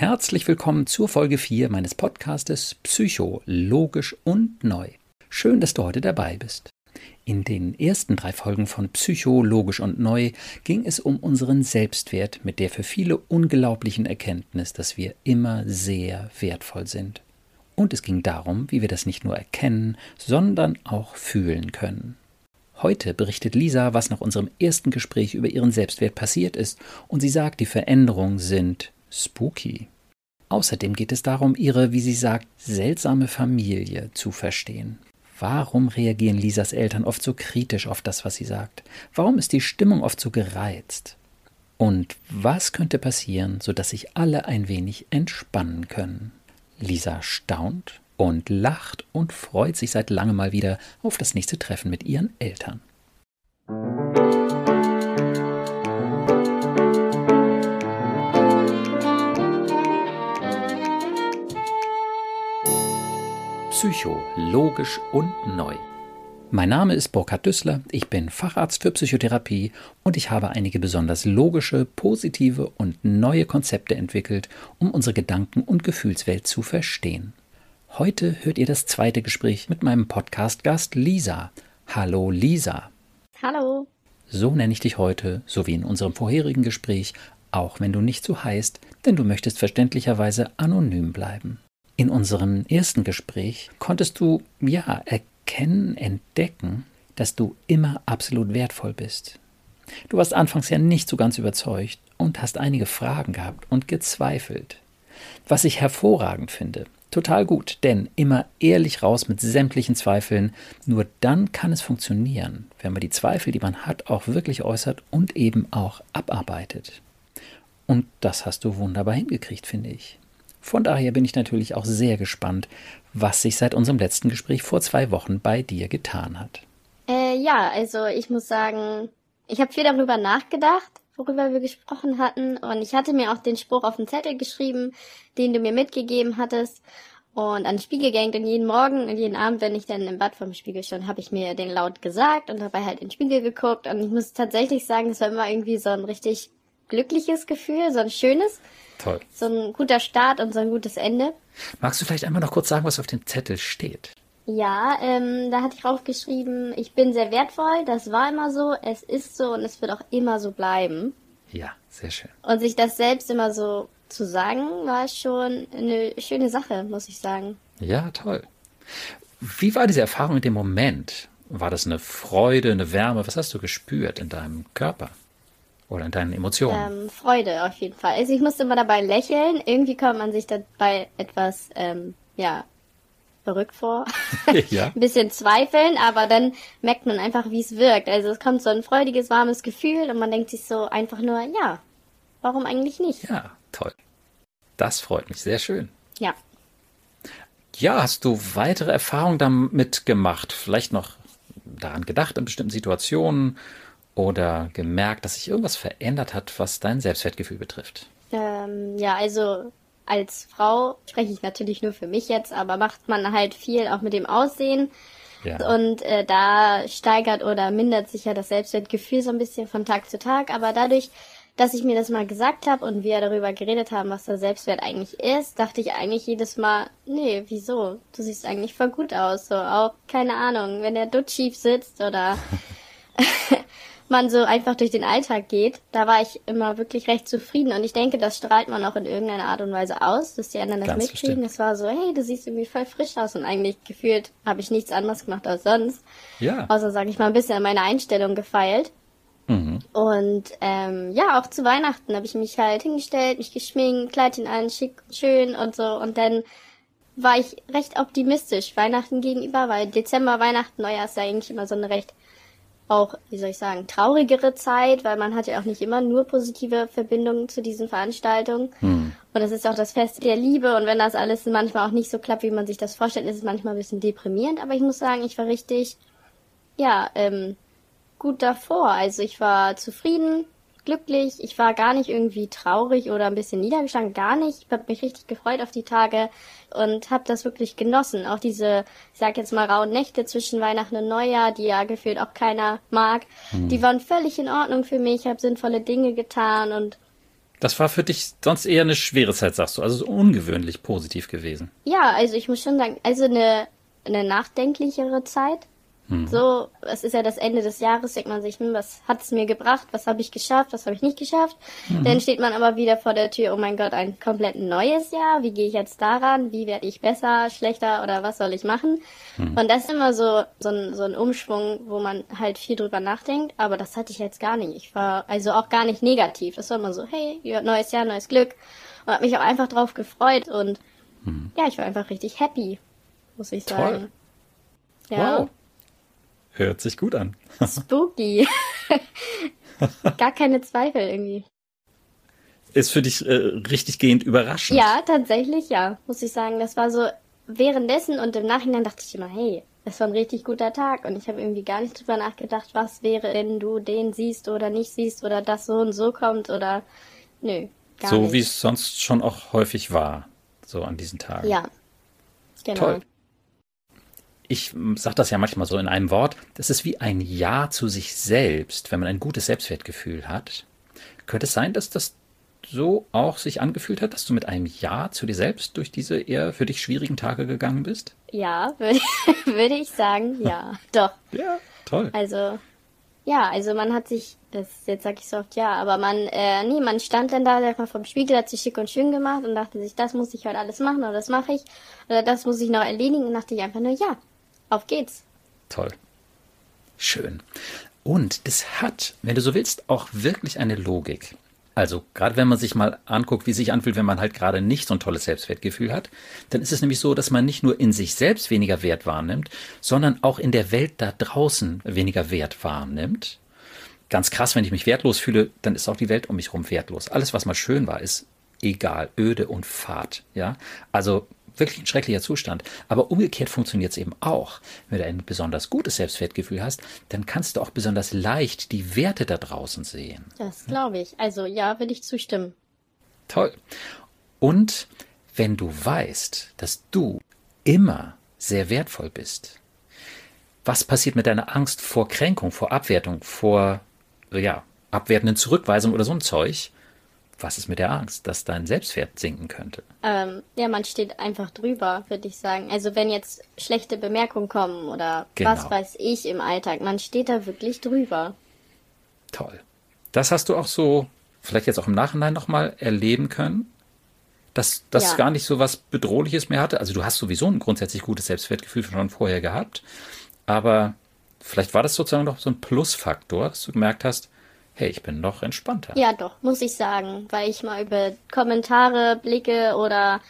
Herzlich willkommen zur Folge 4 meines Podcastes Psycho, logisch und neu. Schön, dass du heute dabei bist. In den ersten drei Folgen von Psycho, logisch und neu ging es um unseren Selbstwert mit der für viele unglaublichen Erkenntnis, dass wir immer sehr wertvoll sind. Und es ging darum, wie wir das nicht nur erkennen, sondern auch fühlen können. Heute berichtet Lisa, was nach unserem ersten Gespräch über ihren Selbstwert passiert ist, und sie sagt, die Veränderungen sind spooky. Außerdem geht es darum, ihre, wie sie sagt, seltsame Familie zu verstehen. Warum reagieren Lisas Eltern oft so kritisch auf das, was sie sagt? Warum ist die Stimmung oft so gereizt? Und was könnte passieren, sodass sich alle ein wenig entspannen können? Lisa staunt und lacht und freut sich seit langem mal wieder auf das nächste Treffen mit ihren Eltern. Psycho, logisch und neu. Mein Name ist Burkhard Düssler, ich bin Facharzt für Psychotherapie und ich habe einige besonders logische, positive und neue Konzepte entwickelt, um unsere Gedanken- und Gefühlswelt zu verstehen. Heute hört ihr das zweite Gespräch mit meinem Podcast-Gast Lisa. Hallo Lisa. Hallo. So nenne ich dich heute, so wie in unserem vorherigen Gespräch, auch wenn du nicht so heißt, denn du möchtest verständlicherweise anonym bleiben. In unserem ersten Gespräch konntest du ja erkennen, entdecken, dass du immer absolut wertvoll bist. Du warst anfangs ja nicht so ganz überzeugt und hast einige Fragen gehabt und gezweifelt. Was ich hervorragend finde, total gut, denn immer ehrlich raus mit sämtlichen Zweifeln, nur dann kann es funktionieren, wenn man die Zweifel, die man hat, auch wirklich äußert und eben auch abarbeitet. Und das hast du wunderbar hingekriegt, finde ich. Von daher bin ich natürlich auch sehr gespannt, was sich seit unserem letzten Gespräch vor zwei Wochen bei dir getan hat. Äh, ja, also ich muss sagen, ich habe viel darüber nachgedacht, worüber wir gesprochen hatten. Und ich hatte mir auch den Spruch auf den Zettel geschrieben, den du mir mitgegeben hattest. Und an den Spiegel gehängt und jeden Morgen und jeden Abend, wenn ich dann im Bad vom Spiegel stand, habe ich mir den laut gesagt und dabei halt in den Spiegel geguckt. Und ich muss tatsächlich sagen, es war immer irgendwie so ein richtig glückliches Gefühl, so ein schönes. Toll. So ein guter Start und so ein gutes Ende. Magst du vielleicht einmal noch kurz sagen, was auf dem Zettel steht? Ja, ähm, da hatte ich draufgeschrieben, ich bin sehr wertvoll, das war immer so, es ist so und es wird auch immer so bleiben. Ja, sehr schön. Und sich das selbst immer so zu sagen, war schon eine schöne Sache, muss ich sagen. Ja, toll. Wie war diese Erfahrung in dem Moment? War das eine Freude, eine Wärme? Was hast du gespürt in deinem Körper? Oder in deinen Emotionen? Ähm, Freude auf jeden Fall. Also ich musste immer dabei lächeln. Irgendwie kommt man sich dabei etwas, ähm, ja, verrückt vor. ja. ein bisschen zweifeln, aber dann merkt man einfach, wie es wirkt. Also es kommt so ein freudiges, warmes Gefühl und man denkt sich so einfach nur, ja, warum eigentlich nicht? Ja, toll. Das freut mich, sehr schön. Ja. Ja, hast du weitere Erfahrungen damit gemacht? Vielleicht noch daran gedacht in bestimmten Situationen oder gemerkt, dass sich irgendwas verändert hat, was dein Selbstwertgefühl betrifft? Ähm, ja, also als Frau spreche ich natürlich nur für mich jetzt, aber macht man halt viel auch mit dem Aussehen. Ja. Und äh, da steigert oder mindert sich ja das Selbstwertgefühl so ein bisschen von Tag zu Tag. Aber dadurch, dass ich mir das mal gesagt habe und wir darüber geredet haben, was der Selbstwert eigentlich ist, dachte ich eigentlich jedes Mal, nee, wieso? Du siehst eigentlich voll gut aus. So auch, keine Ahnung, wenn der Dutt schief sitzt oder man so einfach durch den Alltag geht, da war ich immer wirklich recht zufrieden. Und ich denke, das strahlt man auch in irgendeiner Art und Weise aus, dass die anderen das Ganz mitkriegen. Es war so, hey, du siehst irgendwie voll frisch aus. Und eigentlich gefühlt habe ich nichts anderes gemacht als sonst. Ja. Außer, sage ich mal, ein bisschen an meiner Einstellung gefeilt. Mhm. Und ähm, ja, auch zu Weihnachten habe ich mich halt hingestellt, mich geschminkt, Kleidchen an, schick, schön und so. Und dann war ich recht optimistisch Weihnachten gegenüber, weil Dezember, Weihnachten, Neujahr ist ja eigentlich immer so eine recht auch, wie soll ich sagen, traurigere Zeit, weil man hat ja auch nicht immer nur positive Verbindungen zu diesen Veranstaltungen. Hm. Und es ist auch das Fest der Liebe und wenn das alles manchmal auch nicht so klappt, wie man sich das vorstellt, ist es manchmal ein bisschen deprimierend. Aber ich muss sagen, ich war richtig, ja, ähm, gut davor. Also ich war zufrieden, glücklich. Ich war gar nicht irgendwie traurig oder ein bisschen niedergeschlagen, gar nicht. Ich habe mich richtig gefreut auf die Tage und habe das wirklich genossen. Auch diese, ich sag jetzt mal, rauen Nächte zwischen Weihnachten und Neujahr, die ja gefühlt auch keiner mag, hm. die waren völlig in Ordnung für mich. Ich habe sinnvolle Dinge getan und Das war für dich sonst eher eine schwere Zeit, sagst du. Also ungewöhnlich positiv gewesen. Ja, also ich muss schon sagen, also eine, eine nachdenklichere Zeit. Mhm. So, es ist ja das Ende des Jahres, denkt man sich, hm, was hat es mir gebracht, was habe ich geschafft, was habe ich nicht geschafft. Mhm. Dann steht man aber wieder vor der Tür, oh mein Gott, ein komplett neues Jahr, wie gehe ich jetzt daran, wie werde ich besser, schlechter oder was soll ich machen. Mhm. Und das ist immer so, so ein, so ein Umschwung, wo man halt viel drüber nachdenkt, aber das hatte ich jetzt gar nicht. Ich war also auch gar nicht negativ. Das war immer so, hey, neues Jahr, neues Glück. Und habe mich auch einfach drauf gefreut und mhm. ja, ich war einfach richtig happy, muss ich sagen. Toll. Ja. Wow. Hört sich gut an. Spooky. Gar keine Zweifel irgendwie. Ist für dich äh, richtig gehend überraschend. Ja, tatsächlich ja, muss ich sagen. Das war so währenddessen und im Nachhinein dachte ich immer, hey, das war ein richtig guter Tag und ich habe irgendwie gar nicht drüber nachgedacht, was wäre, wenn du den siehst oder nicht siehst oder das so und so kommt oder nö. Gar so wie es sonst schon auch häufig war, so an diesen Tagen. Ja. Genau. Toll ich sage das ja manchmal so in einem Wort, das ist wie ein Ja zu sich selbst, wenn man ein gutes Selbstwertgefühl hat. Könnte es sein, dass das so auch sich angefühlt hat, dass du mit einem Ja zu dir selbst durch diese eher für dich schwierigen Tage gegangen bist? Ja, würde, würde ich sagen, ja, doch. Ja, toll. Also, ja, also man hat sich, das jetzt sag ich so oft ja, aber man, äh, nee, man stand dann da, der vom Spiegel, hat sich schick und schön gemacht und dachte sich, das muss ich heute alles machen oder das mache ich oder das muss ich noch erledigen und dachte ich einfach nur, ja, auf geht's. Toll. Schön. Und das hat, wenn du so willst, auch wirklich eine Logik. Also, gerade wenn man sich mal anguckt, wie sich anfühlt, wenn man halt gerade nicht so ein tolles Selbstwertgefühl hat, dann ist es nämlich so, dass man nicht nur in sich selbst weniger Wert wahrnimmt, sondern auch in der Welt da draußen weniger Wert wahrnimmt. Ganz krass, wenn ich mich wertlos fühle, dann ist auch die Welt um mich herum wertlos. Alles, was mal schön war, ist egal, öde und fad, ja. Also, wirklich ein schrecklicher Zustand. Aber umgekehrt funktioniert es eben auch. Wenn du ein besonders gutes Selbstwertgefühl hast, dann kannst du auch besonders leicht die Werte da draußen sehen. Das glaube ich. Also ja, will ich zustimmen. Toll. Und wenn du weißt, dass du immer sehr wertvoll bist, was passiert mit deiner Angst vor Kränkung, vor Abwertung, vor ja, abwertenden Zurückweisung oder so ein Zeug? Was ist mit der Angst, dass dein Selbstwert sinken könnte? Ähm, ja, man steht einfach drüber, würde ich sagen. Also wenn jetzt schlechte Bemerkungen kommen oder genau. was weiß ich im Alltag, man steht da wirklich drüber. Toll. Das hast du auch so, vielleicht jetzt auch im Nachhinein nochmal erleben können, dass das ja. gar nicht so was Bedrohliches mehr hatte. Also du hast sowieso ein grundsätzlich gutes Selbstwertgefühl schon vorher gehabt, aber vielleicht war das sozusagen noch so ein Plusfaktor, dass du gemerkt hast, hey, ich bin noch entspannter. Ja, doch, muss ich sagen, weil ich mal über Kommentare, Blicke oder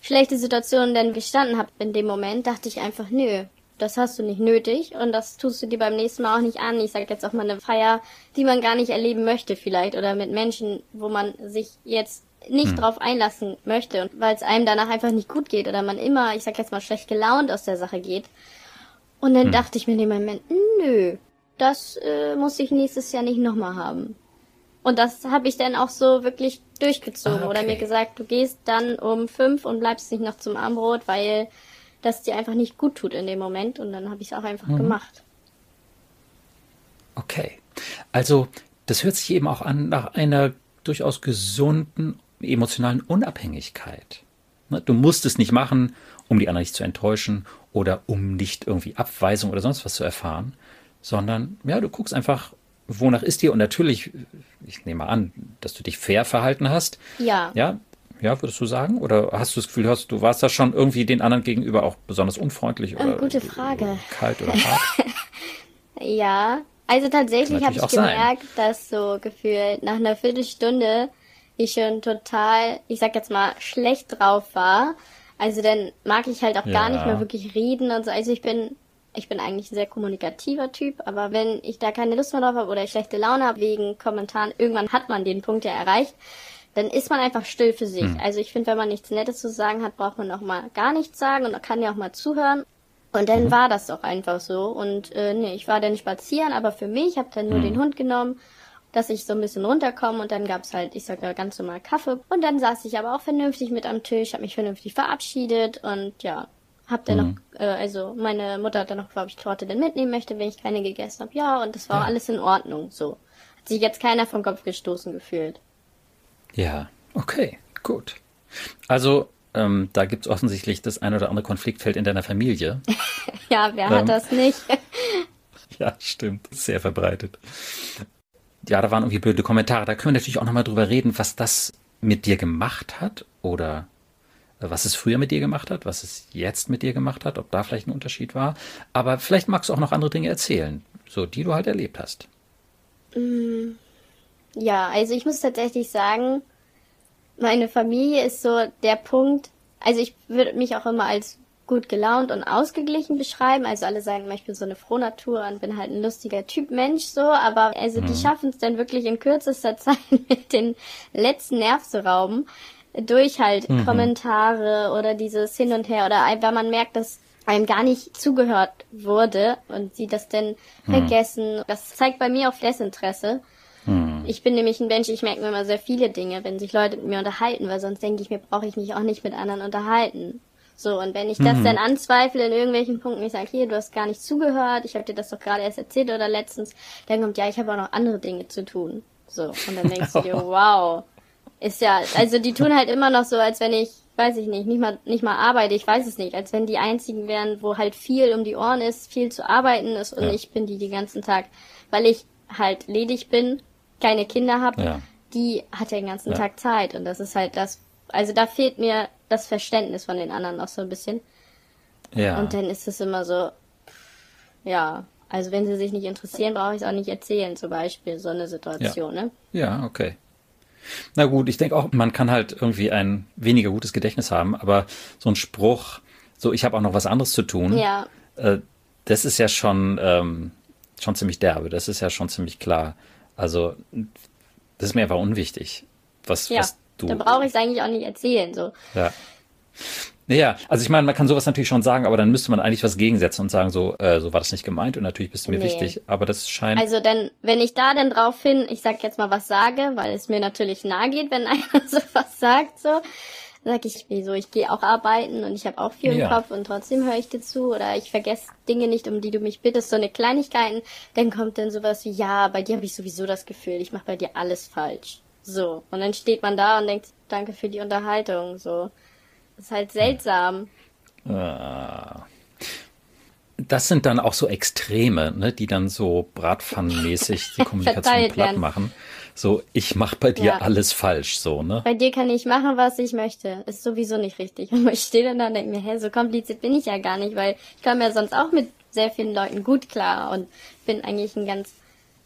schlechte Situationen dann gestanden habe in dem Moment, dachte ich einfach, nö, das hast du nicht nötig und das tust du dir beim nächsten Mal auch nicht an. Ich sag jetzt auch mal eine Feier, die man gar nicht erleben möchte vielleicht oder mit Menschen, wo man sich jetzt nicht hm. drauf einlassen möchte und weil es einem danach einfach nicht gut geht oder man immer, ich sag jetzt mal schlecht gelaunt aus der Sache geht. Und dann hm. dachte ich mir in dem Moment, nö, das äh, muss ich nächstes Jahr nicht nochmal haben. Und das habe ich dann auch so wirklich durchgezogen. Ah, okay. Oder mir gesagt, du gehst dann um fünf und bleibst nicht noch zum Armbrot, weil das dir einfach nicht gut tut in dem Moment. Und dann habe ich es auch einfach mhm. gemacht. Okay. Also, das hört sich eben auch an nach einer durchaus gesunden emotionalen Unabhängigkeit. Ne, du musst es nicht machen, um die anderen nicht zu enttäuschen oder um nicht irgendwie Abweisung oder sonst was zu erfahren, sondern ja, du guckst einfach, wonach ist dir und natürlich, ich nehme an, dass du dich fair verhalten hast. Ja. Ja, ja, würdest du sagen? Oder hast du das Gefühl, hast, du warst da schon irgendwie den anderen gegenüber auch besonders unfreundlich oder gute Frage. kalt oder hart? ja, also tatsächlich habe ich gemerkt, sein. dass so gefühlt nach einer Viertelstunde ich schon total, ich sag jetzt mal, schlecht drauf war. Also dann mag ich halt auch ja. gar nicht mehr wirklich reden und so. Also ich bin ich bin eigentlich ein sehr kommunikativer Typ, aber wenn ich da keine Lust mehr drauf habe oder ich schlechte Laune habe wegen Kommentaren, irgendwann hat man den Punkt ja erreicht, dann ist man einfach still für sich. Mhm. Also ich finde, wenn man nichts Nettes zu sagen hat, braucht man auch mal gar nichts sagen und kann ja auch mal zuhören. Und dann mhm. war das doch einfach so. Und äh, nee, ich war dann spazieren, aber für mich, habe dann nur mhm. den Hund genommen, dass ich so ein bisschen runterkomme und dann gab's halt, ich sag mal, ganz normal Kaffee. Und dann saß ich aber auch vernünftig mit am Tisch, habe mich vernünftig verabschiedet und ja, hab dann mhm. noch, äh, also meine Mutter hat dann noch ob ich Torte denn mitnehmen möchte, wenn ich keine gegessen habe. Ja, und das war ja. alles in Ordnung. So. Hat sich jetzt keiner vom Kopf gestoßen gefühlt. Ja, okay, gut. Also, ähm, da gibt es offensichtlich das ein oder andere Konfliktfeld in deiner Familie. ja, wer ähm, hat das nicht? ja, stimmt. Sehr verbreitet. Ja, da waren irgendwie blöde Kommentare. Da können wir natürlich auch nochmal drüber reden, was das mit dir gemacht hat oder was es früher mit dir gemacht hat, was es jetzt mit dir gemacht hat, ob da vielleicht ein Unterschied war. Aber vielleicht magst du auch noch andere Dinge erzählen, so die du halt erlebt hast. Mm, ja, also ich muss tatsächlich sagen, meine Familie ist so der Punkt, also ich würde mich auch immer als gut gelaunt und ausgeglichen beschreiben. Also alle sagen ich bin so eine Frohnatur und bin halt ein lustiger Typ Mensch so, aber also mhm. die schaffen es dann wirklich in kürzester Zeit mit den letzten Nerv zu rauben durch halt mhm. Kommentare oder dieses Hin und Her oder wenn man merkt, dass einem gar nicht zugehört wurde und sie das denn mhm. vergessen. Das zeigt bei mir auch Desinteresse. Mhm. Ich bin nämlich ein Mensch, ich merke mir immer sehr viele Dinge, wenn sich Leute mit mir unterhalten, weil sonst denke ich mir, brauche ich mich auch nicht mit anderen unterhalten. So, und wenn ich das mhm. dann anzweifle in irgendwelchen Punkten, ich sage, hier, du hast gar nicht zugehört, ich habe dir das doch gerade erst erzählt oder letztens, dann kommt, ja, ich habe auch noch andere Dinge zu tun. So, und dann denkst du dir, wow, ist ja, also die tun halt immer noch so, als wenn ich, weiß ich nicht, nicht mal, nicht mal arbeite, ich weiß es nicht, als wenn die einzigen wären, wo halt viel um die Ohren ist, viel zu arbeiten ist und ja. ich bin die den ganzen Tag, weil ich halt ledig bin, keine Kinder habe, ja. die hat ja den ganzen ja. Tag Zeit und das ist halt das, also da fehlt mir das Verständnis von den anderen noch so ein bisschen. Ja. Und dann ist es immer so, ja, also wenn sie sich nicht interessieren, brauche ich es auch nicht erzählen, zum Beispiel, so eine Situation, ja. ne? Ja, okay. Na gut, ich denke auch, man kann halt irgendwie ein weniger gutes Gedächtnis haben, aber so ein Spruch, so ich habe auch noch was anderes zu tun, ja. Äh, das ist ja schon, ähm, schon ziemlich derbe, das ist ja schon ziemlich klar. Also, das ist mir einfach unwichtig, was, ja, was du. Da brauche ich es eigentlich auch nicht erzählen, so. Ja. Ja, also ich meine, man kann sowas natürlich schon sagen, aber dann müsste man eigentlich was gegensetzen und sagen, so, äh, so war das nicht gemeint und natürlich bist du mir nee. wichtig, aber das scheint. Also dann, wenn ich da dann drauf hin, ich sag jetzt mal was sage, weil es mir natürlich nahe geht, wenn einer sowas sagt, so, sag ich, wieso, ich gehe auch arbeiten und ich habe auch viel im Kopf und trotzdem höre ich dir zu oder ich vergesse Dinge nicht, um die du mich bittest, so eine Kleinigkeiten, dann kommt dann sowas wie, ja, bei dir habe ich sowieso das Gefühl, ich mache bei dir alles falsch. So. Und dann steht man da und denkt, danke für die Unterhaltung, so. Das ist halt seltsam. Ah. Das sind dann auch so Extreme, ne, die dann so bratpfannenmäßig die Kommunikation platt machen. So, ich mach bei dir ja. alles falsch, so, ne? Bei dir kann ich machen, was ich möchte. Ist sowieso nicht richtig. Und ich stehe dann da und denke mir, hä, so kompliziert bin ich ja gar nicht, weil ich komme ja sonst auch mit sehr vielen Leuten gut klar und bin eigentlich ein ganz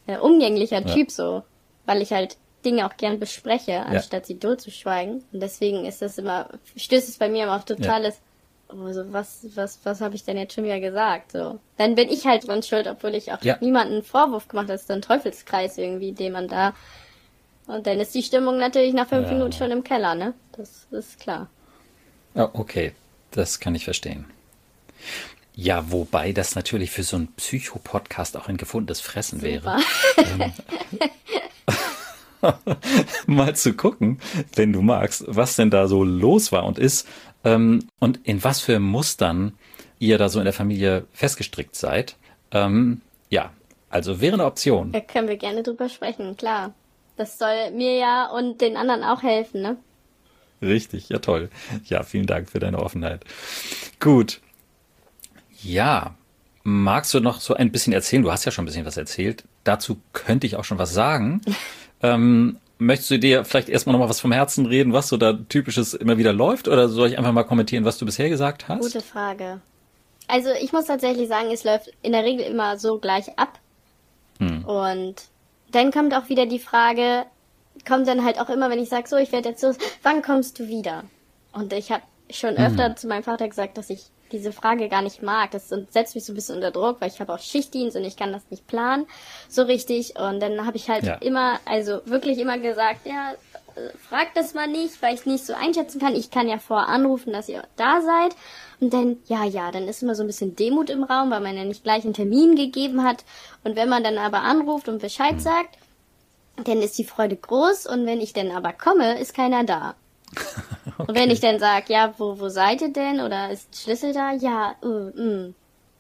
äh, umgänglicher ja. Typ so, weil ich halt Dinge auch gern bespreche, anstatt ja. sie totzuschweigen. Und deswegen ist das immer, stößt es bei mir immer auf totales, ja. oh, so, was, was, was habe ich denn jetzt schon wieder gesagt? So. Dann bin ich halt dran schuld, obwohl ich auch ja. niemanden Vorwurf gemacht habe. Das ist ein Teufelskreis irgendwie, den man da. Und dann ist die Stimmung natürlich nach fünf Minuten schon im Keller, ne? Das, das ist klar. Ja, okay. Das kann ich verstehen. Ja, wobei das natürlich für so einen Psycho-Podcast auch ein gefundenes Fressen Super. wäre. Ähm, mal zu gucken, wenn du magst, was denn da so los war und ist ähm, und in was für Mustern ihr da so in der Familie festgestrickt seid. Ähm, ja, also wäre eine Option. Da können wir gerne drüber sprechen, klar. Das soll mir ja und den anderen auch helfen, ne? Richtig, ja toll. Ja, vielen Dank für deine Offenheit. Gut. Ja, magst du noch so ein bisschen erzählen? Du hast ja schon ein bisschen was erzählt. Dazu könnte ich auch schon was sagen. Ähm, möchtest du dir vielleicht erstmal nochmal was vom Herzen reden, was so da typisches immer wieder läuft? Oder soll ich einfach mal kommentieren, was du bisher gesagt hast? Gute Frage. Also ich muss tatsächlich sagen, es läuft in der Regel immer so gleich ab. Hm. Und dann kommt auch wieder die Frage, kommt dann halt auch immer, wenn ich sage, so, ich werde jetzt los, wann kommst du wieder? Und ich habe schon öfter hm. zu meinem Vater gesagt, dass ich diese Frage gar nicht mag. Das setzt mich so ein bisschen unter Druck, weil ich habe auch Schichtdienst und ich kann das nicht planen so richtig. Und dann habe ich halt ja. immer, also wirklich immer gesagt, ja, frag das mal nicht, weil ich nicht so einschätzen kann. Ich kann ja vorher anrufen, dass ihr da seid. Und dann, ja, ja, dann ist immer so ein bisschen Demut im Raum, weil man ja nicht gleich einen Termin gegeben hat. Und wenn man dann aber anruft und Bescheid hm. sagt, dann ist die Freude groß. Und wenn ich dann aber komme, ist keiner da. Okay. Und wenn ich dann sag, ja, wo, wo seid ihr denn? Oder ist Schlüssel da? Ja, uh, mm.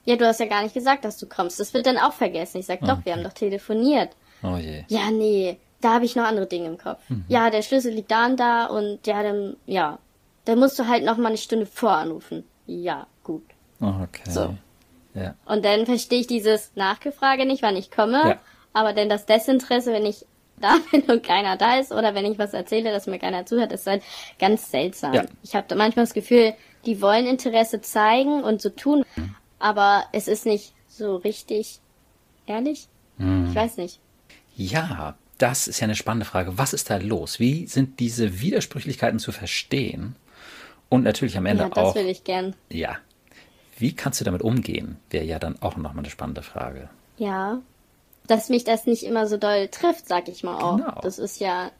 Ja, du hast ja gar nicht gesagt, dass du kommst. Das wird dann auch vergessen. Ich sag, doch, okay. wir haben doch telefoniert. Oh je. Ja, nee. da habe ich noch andere Dinge im Kopf. Mhm. Ja, der Schlüssel liegt da und da und ja, dann, ja, dann musst du halt noch mal eine Stunde voranrufen. Ja, gut. Okay. So. Ja. Und dann verstehe ich dieses Nachgefrage nicht, wann ich komme, ja. aber denn das Desinteresse, wenn ich da bin und keiner da ist oder wenn ich was erzähle, dass mir keiner zuhört, ist halt ganz seltsam. Ja. Ich habe manchmal das Gefühl, die wollen Interesse zeigen und so tun, aber es ist nicht so richtig ehrlich. Hm. Ich weiß nicht. Ja, das ist ja eine spannende Frage. Was ist da los? Wie sind diese Widersprüchlichkeiten zu verstehen? Und natürlich am Ende ja, das auch. Das will ich gern. Ja. Wie kannst du damit umgehen? Wäre ja dann auch nochmal eine spannende Frage. Ja. Dass mich das nicht immer so doll trifft, sag ich mal auch. Genau. Das ist ja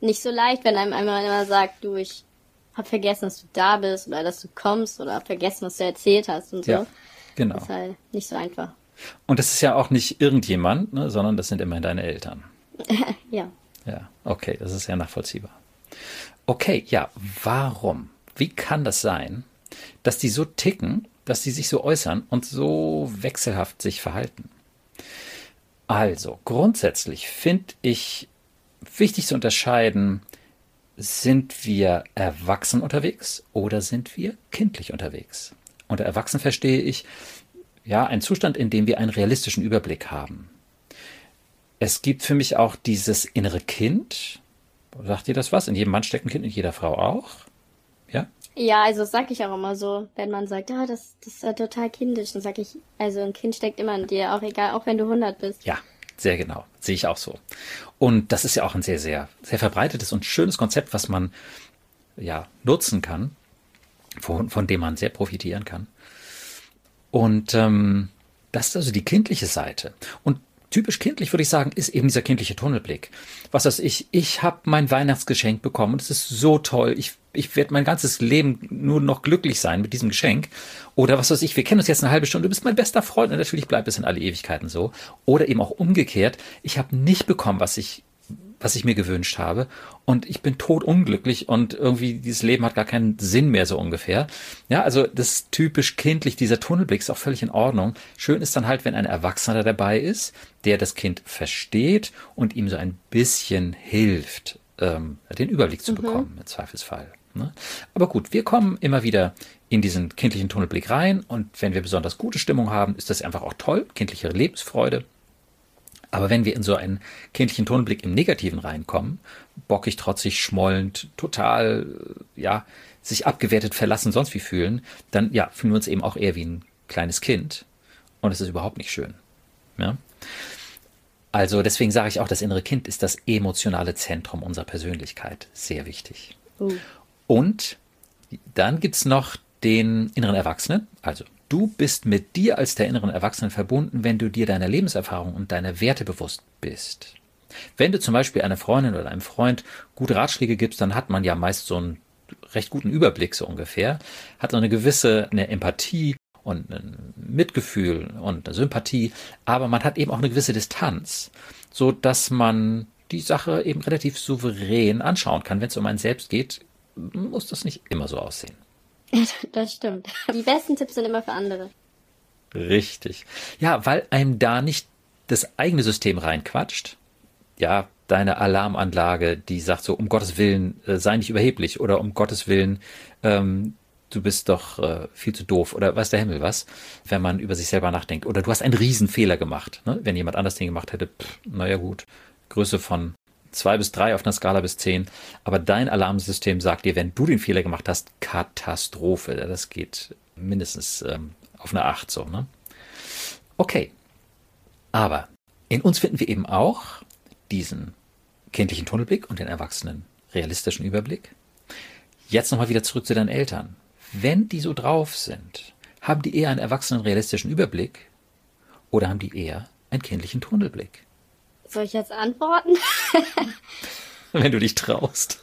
nicht so leicht, wenn einem einmal immer sagt, du, ich hab vergessen, dass du da bist oder dass du kommst oder hab vergessen, was du erzählt hast und so. Ja, genau. Das ist halt nicht so einfach. Und das ist ja auch nicht irgendjemand, ne, sondern das sind immerhin deine Eltern. ja. Ja, okay, das ist ja nachvollziehbar. Okay, ja, warum? Wie kann das sein, dass die so ticken, dass die sich so äußern und so wechselhaft sich verhalten? Also, grundsätzlich finde ich wichtig zu unterscheiden, sind wir erwachsen unterwegs oder sind wir kindlich unterwegs? Unter erwachsen verstehe ich, ja, ein Zustand, in dem wir einen realistischen Überblick haben. Es gibt für mich auch dieses innere Kind. Sagt ihr das was? In jedem Mann steckt ein Kind, in jeder Frau auch. Ja? Also sag ich auch immer so, wenn man sagt, ja, das, das ist ja total kindisch, dann sag ich, also ein Kind steckt immer in dir, auch egal, auch wenn du 100 bist. Ja, sehr genau. Sehe ich auch so. Und das ist ja auch ein sehr, sehr, sehr verbreitetes und schönes Konzept, was man ja nutzen kann, von, von dem man sehr profitieren kann. Und ähm, das ist also die kindliche Seite. Und typisch kindlich, würde ich sagen, ist eben dieser kindliche Tunnelblick. Was weiß ich, ich habe mein Weihnachtsgeschenk bekommen und es ist so toll. Ich, ich werde mein ganzes Leben nur noch glücklich sein mit diesem Geschenk. Oder was weiß ich, wir kennen uns jetzt eine halbe Stunde, du bist mein bester Freund und natürlich bleibt es in alle Ewigkeiten so. Oder eben auch umgekehrt, ich habe nicht bekommen, was ich was ich mir gewünscht habe. Und ich bin totunglücklich und irgendwie dieses Leben hat gar keinen Sinn mehr so ungefähr. Ja, also das ist typisch kindlich, dieser Tunnelblick ist auch völlig in Ordnung. Schön ist dann halt, wenn ein Erwachsener dabei ist, der das Kind versteht und ihm so ein bisschen hilft, ähm, den Überblick zu mhm. bekommen, im Zweifelsfall. Ne? Aber gut, wir kommen immer wieder in diesen kindlichen Tunnelblick rein und wenn wir besonders gute Stimmung haben, ist das einfach auch toll, kindliche Lebensfreude. Aber wenn wir in so einen kindlichen Tunnelblick im Negativen reinkommen, bockig, trotzig, schmollend, total, ja, sich abgewertet, verlassen, sonst wie fühlen, dann, ja, fühlen wir uns eben auch eher wie ein kleines Kind. Und es ist überhaupt nicht schön. Ja? Also deswegen sage ich auch, das innere Kind ist das emotionale Zentrum unserer Persönlichkeit. Sehr wichtig. Uh. Und dann gibt's noch den inneren Erwachsenen, also Du bist mit dir als der inneren Erwachsenen verbunden, wenn du dir deiner Lebenserfahrung und deiner Werte bewusst bist. Wenn du zum Beispiel einer Freundin oder einem Freund gute Ratschläge gibst, dann hat man ja meist so einen recht guten Überblick so ungefähr, hat so eine gewisse eine Empathie und ein Mitgefühl und eine Sympathie, aber man hat eben auch eine gewisse Distanz, so dass man die Sache eben relativ souverän anschauen kann. Wenn es um einen selbst geht, muss das nicht immer so aussehen. Das stimmt. Die besten Tipps sind immer für andere. Richtig. Ja, weil einem da nicht das eigene System reinquatscht. Ja, deine Alarmanlage, die sagt so, um Gottes Willen, äh, sei nicht überheblich oder um Gottes Willen, ähm, du bist doch äh, viel zu doof oder weiß der Himmel was, wenn man über sich selber nachdenkt. Oder du hast einen Riesenfehler gemacht. Ne? Wenn jemand anders den gemacht hätte, pff, naja gut, Größe von zwei bis drei auf einer Skala bis zehn. Aber dein Alarmsystem sagt dir, wenn du den Fehler gemacht hast, Katastrophe. Das geht mindestens ähm, auf eine acht so. Ne? Okay. Aber in uns finden wir eben auch diesen kindlichen Tunnelblick und den erwachsenen realistischen Überblick. Jetzt nochmal wieder zurück zu deinen Eltern. Wenn die so drauf sind, haben die eher einen erwachsenen realistischen Überblick oder haben die eher einen kindlichen Tunnelblick? Soll ich jetzt antworten? Wenn du dich traust.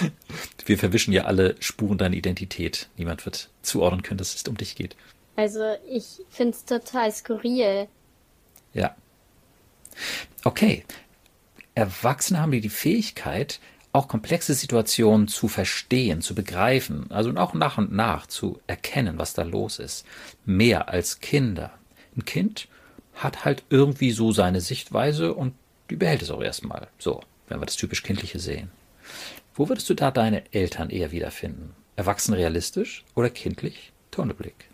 Wir verwischen ja alle Spuren deiner Identität. Niemand wird zuordnen können, dass es um dich geht. Also ich finde es total skurril. Ja. Okay. Erwachsene haben die Fähigkeit, auch komplexe Situationen zu verstehen, zu begreifen, also auch nach und nach zu erkennen, was da los ist. Mehr als Kinder. Ein Kind hat halt irgendwie so seine Sichtweise und die behält es auch erstmal. So, wenn wir das typisch Kindliche sehen. Wo würdest du da deine Eltern eher wiederfinden? Erwachsen realistisch oder kindlich? Tunnelblick.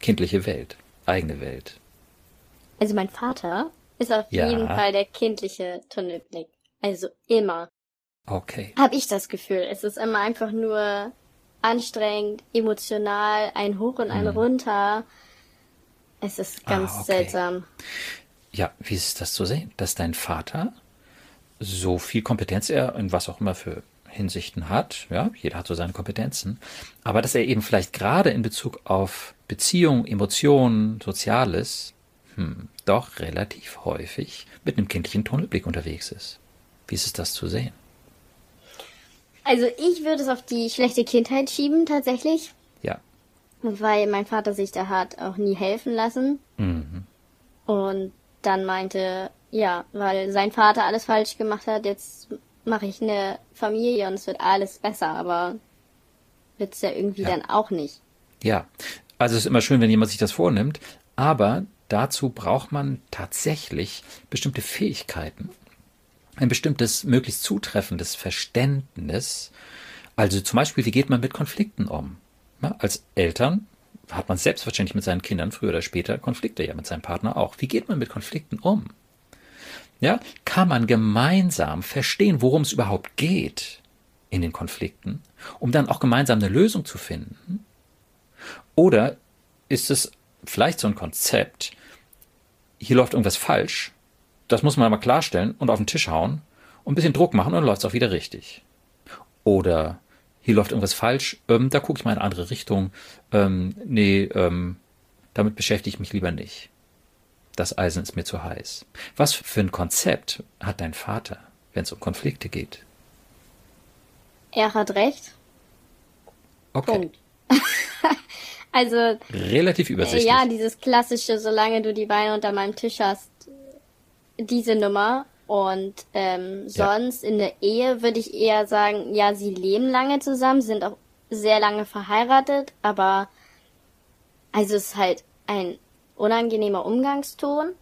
Kindliche Welt, eigene Welt. Also mein Vater ist auf ja. jeden Fall der kindliche Tunnelblick. Also immer. Okay. Hab ich das Gefühl. Es ist immer einfach nur anstrengend, emotional, ein Hoch und ein hm. runter. Es ist ganz ah, okay. seltsam. Ja, wie ist das zu sehen, dass dein Vater so viel Kompetenz er in was auch immer für Hinsichten hat, ja, jeder hat so seine Kompetenzen, aber dass er eben vielleicht gerade in Bezug auf Beziehung, Emotionen, Soziales, hm, doch relativ häufig mit einem kindlichen Tunnelblick unterwegs ist. Wie ist es das zu sehen? Also ich würde es auf die schlechte Kindheit schieben, tatsächlich. Ja. Weil mein Vater sich da hat auch nie helfen lassen. Mhm. Und dann meinte, ja, weil sein Vater alles falsch gemacht hat, jetzt mache ich eine Familie und es wird alles besser, aber wird's ja irgendwie ja. dann auch nicht. Ja, also es ist immer schön, wenn jemand sich das vornimmt, aber dazu braucht man tatsächlich bestimmte Fähigkeiten ein bestimmtes, möglichst zutreffendes Verständnis. Also zum Beispiel, wie geht man mit Konflikten um? Ja, als Eltern hat man selbstverständlich mit seinen Kindern früher oder später Konflikte, ja mit seinem Partner auch. Wie geht man mit Konflikten um? Ja, kann man gemeinsam verstehen, worum es überhaupt geht in den Konflikten, um dann auch gemeinsam eine Lösung zu finden? Oder ist es vielleicht so ein Konzept, hier läuft irgendwas falsch das muss man mal klarstellen und auf den Tisch hauen und ein bisschen Druck machen und dann läuft es auch wieder richtig. Oder hier läuft irgendwas falsch, ähm, da gucke ich mal in eine andere Richtung. Ähm, nee, ähm, damit beschäftige ich mich lieber nicht. Das Eisen ist mir zu heiß. Was für ein Konzept hat dein Vater, wenn es um Konflikte geht? Er hat recht. Okay. Punkt. also. Relativ übersichtlich. Ja, dieses klassische, solange du die Beine unter meinem Tisch hast, diese Nummer. Und ähm, sonst ja. in der Ehe würde ich eher sagen, ja, sie leben lange zusammen, sind auch sehr lange verheiratet, aber also es ist halt ein unangenehmer Umgangston,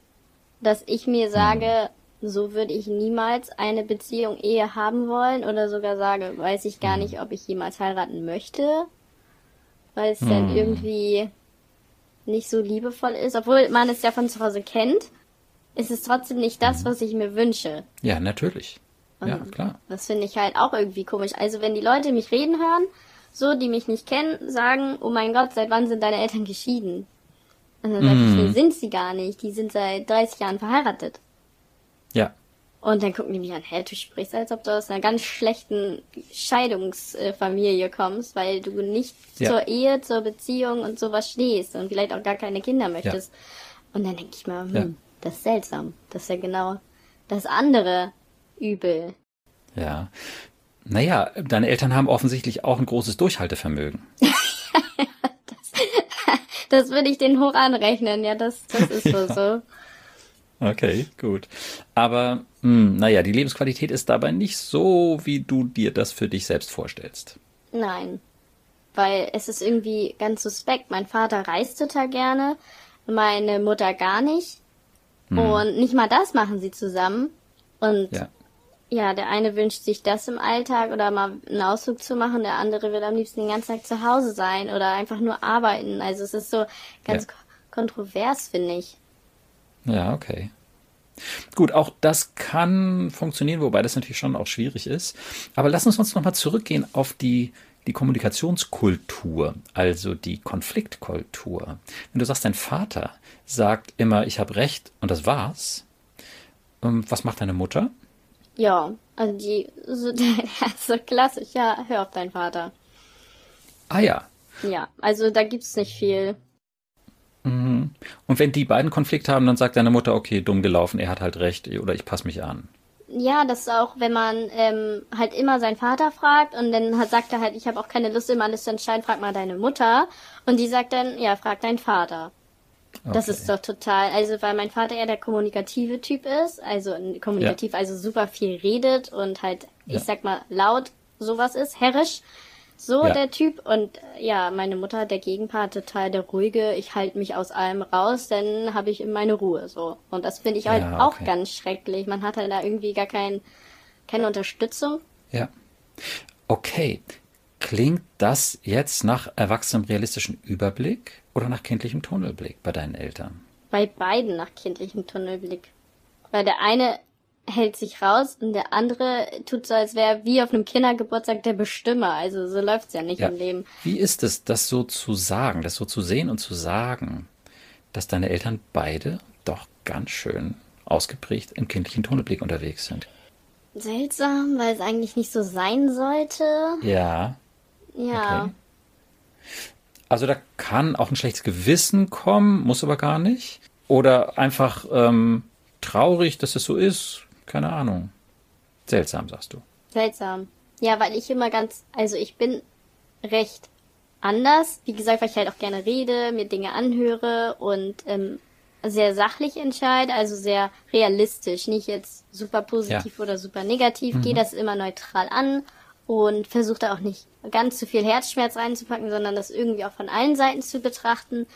dass ich mir sage, mhm. so würde ich niemals eine Beziehung, Ehe haben wollen oder sogar sage, weiß ich gar mhm. nicht, ob ich jemals heiraten möchte, weil es mhm. dann irgendwie nicht so liebevoll ist, obwohl man es ja von zu Hause kennt ist es trotzdem nicht das, mhm. was ich mir wünsche. Ja, natürlich. Und ja, klar. Das finde ich halt auch irgendwie komisch. Also wenn die Leute mich reden hören, so, die mich nicht kennen, sagen, oh mein Gott, seit wann sind deine Eltern geschieden? Und dann sage mm. ich, nee, mhm. sind sie gar nicht. Die sind seit 30 Jahren verheiratet. Ja. Und dann gucken die mich an, hä, du sprichst, als ob du aus einer ganz schlechten Scheidungsfamilie kommst, weil du nicht ja. zur Ehe, zur Beziehung und sowas stehst und vielleicht auch gar keine Kinder möchtest. Ja. Und dann denke ich mir, hm. Das ist seltsam. Das ist ja genau das andere Übel. Ja. Naja, deine Eltern haben offensichtlich auch ein großes Durchhaltevermögen. das, das würde ich denen hoch anrechnen, ja, das, das ist so ja. so. Okay, gut. Aber, mh, hm, naja, die Lebensqualität ist dabei nicht so, wie du dir das für dich selbst vorstellst. Nein. Weil es ist irgendwie ganz suspekt. Mein Vater reist total gerne, meine Mutter gar nicht. Mhm. Und nicht mal das machen sie zusammen. Und ja. ja, der eine wünscht sich das im Alltag oder mal einen Ausflug zu machen, der andere will am liebsten den ganzen Tag zu Hause sein oder einfach nur arbeiten. Also es ist so ganz ja. kontrovers, finde ich. Ja, okay. Gut, auch das kann funktionieren, wobei das natürlich schon auch schwierig ist. Aber lass uns uns nochmal zurückgehen auf die die Kommunikationskultur, also die Konfliktkultur. Wenn du sagst, dein Vater sagt immer, ich habe recht und das war's, ähm, was macht deine Mutter? Ja, also die so, so klassisch, ja, hör auf deinen Vater. Ah ja. Ja, also da gibt's nicht viel. Mhm. Und wenn die beiden Konflikt haben, dann sagt deine Mutter, okay, dumm gelaufen, er hat halt recht oder ich passe mich an ja, das ist auch, wenn man ähm, halt immer seinen Vater fragt und dann hat, sagt er halt, ich habe auch keine Lust, immer alles zu entscheiden, frag mal deine Mutter. Und die sagt dann, ja, frag deinen Vater. Okay. Das ist doch total, also weil mein Vater eher der kommunikative Typ ist, also kommunikativ, ja. also super viel redet und halt, ja. ich sag mal, laut sowas ist, herrisch. So ja. der Typ. Und äh, ja, meine Mutter, der Gegenpart, total der ruhige. Ich halte mich aus allem raus, dann habe ich meine Ruhe so. Und das finde ich halt ja, okay. auch ganz schrecklich. Man hat halt da irgendwie gar kein, keine Unterstützung. Ja. Okay. Klingt das jetzt nach erwachsenem realistischen Überblick oder nach kindlichem Tunnelblick bei deinen Eltern? Bei beiden nach kindlichem Tunnelblick. Weil der eine hält sich raus und der andere tut so, als wäre wie auf einem Kindergeburtstag der Bestimmer. Also so läuft's ja nicht ja. im Leben. Wie ist es, das so zu sagen, das so zu sehen und zu sagen, dass deine Eltern beide doch ganz schön ausgeprägt im kindlichen Tunnelblick unterwegs sind? Seltsam, weil es eigentlich nicht so sein sollte. Ja. Ja. Okay. Also da kann auch ein schlechtes Gewissen kommen, muss aber gar nicht. Oder einfach ähm, traurig, dass es so ist, keine Ahnung. Seltsam, sagst du. Seltsam. Ja, weil ich immer ganz, also ich bin recht anders. Wie gesagt, weil ich halt auch gerne rede, mir Dinge anhöre und ähm, sehr sachlich entscheide, also sehr realistisch, nicht jetzt super positiv ja. oder super negativ. Mhm. Gehe das immer neutral an und versuche da auch nicht ganz zu viel Herzschmerz reinzupacken, sondern das irgendwie auch von allen Seiten zu betrachten.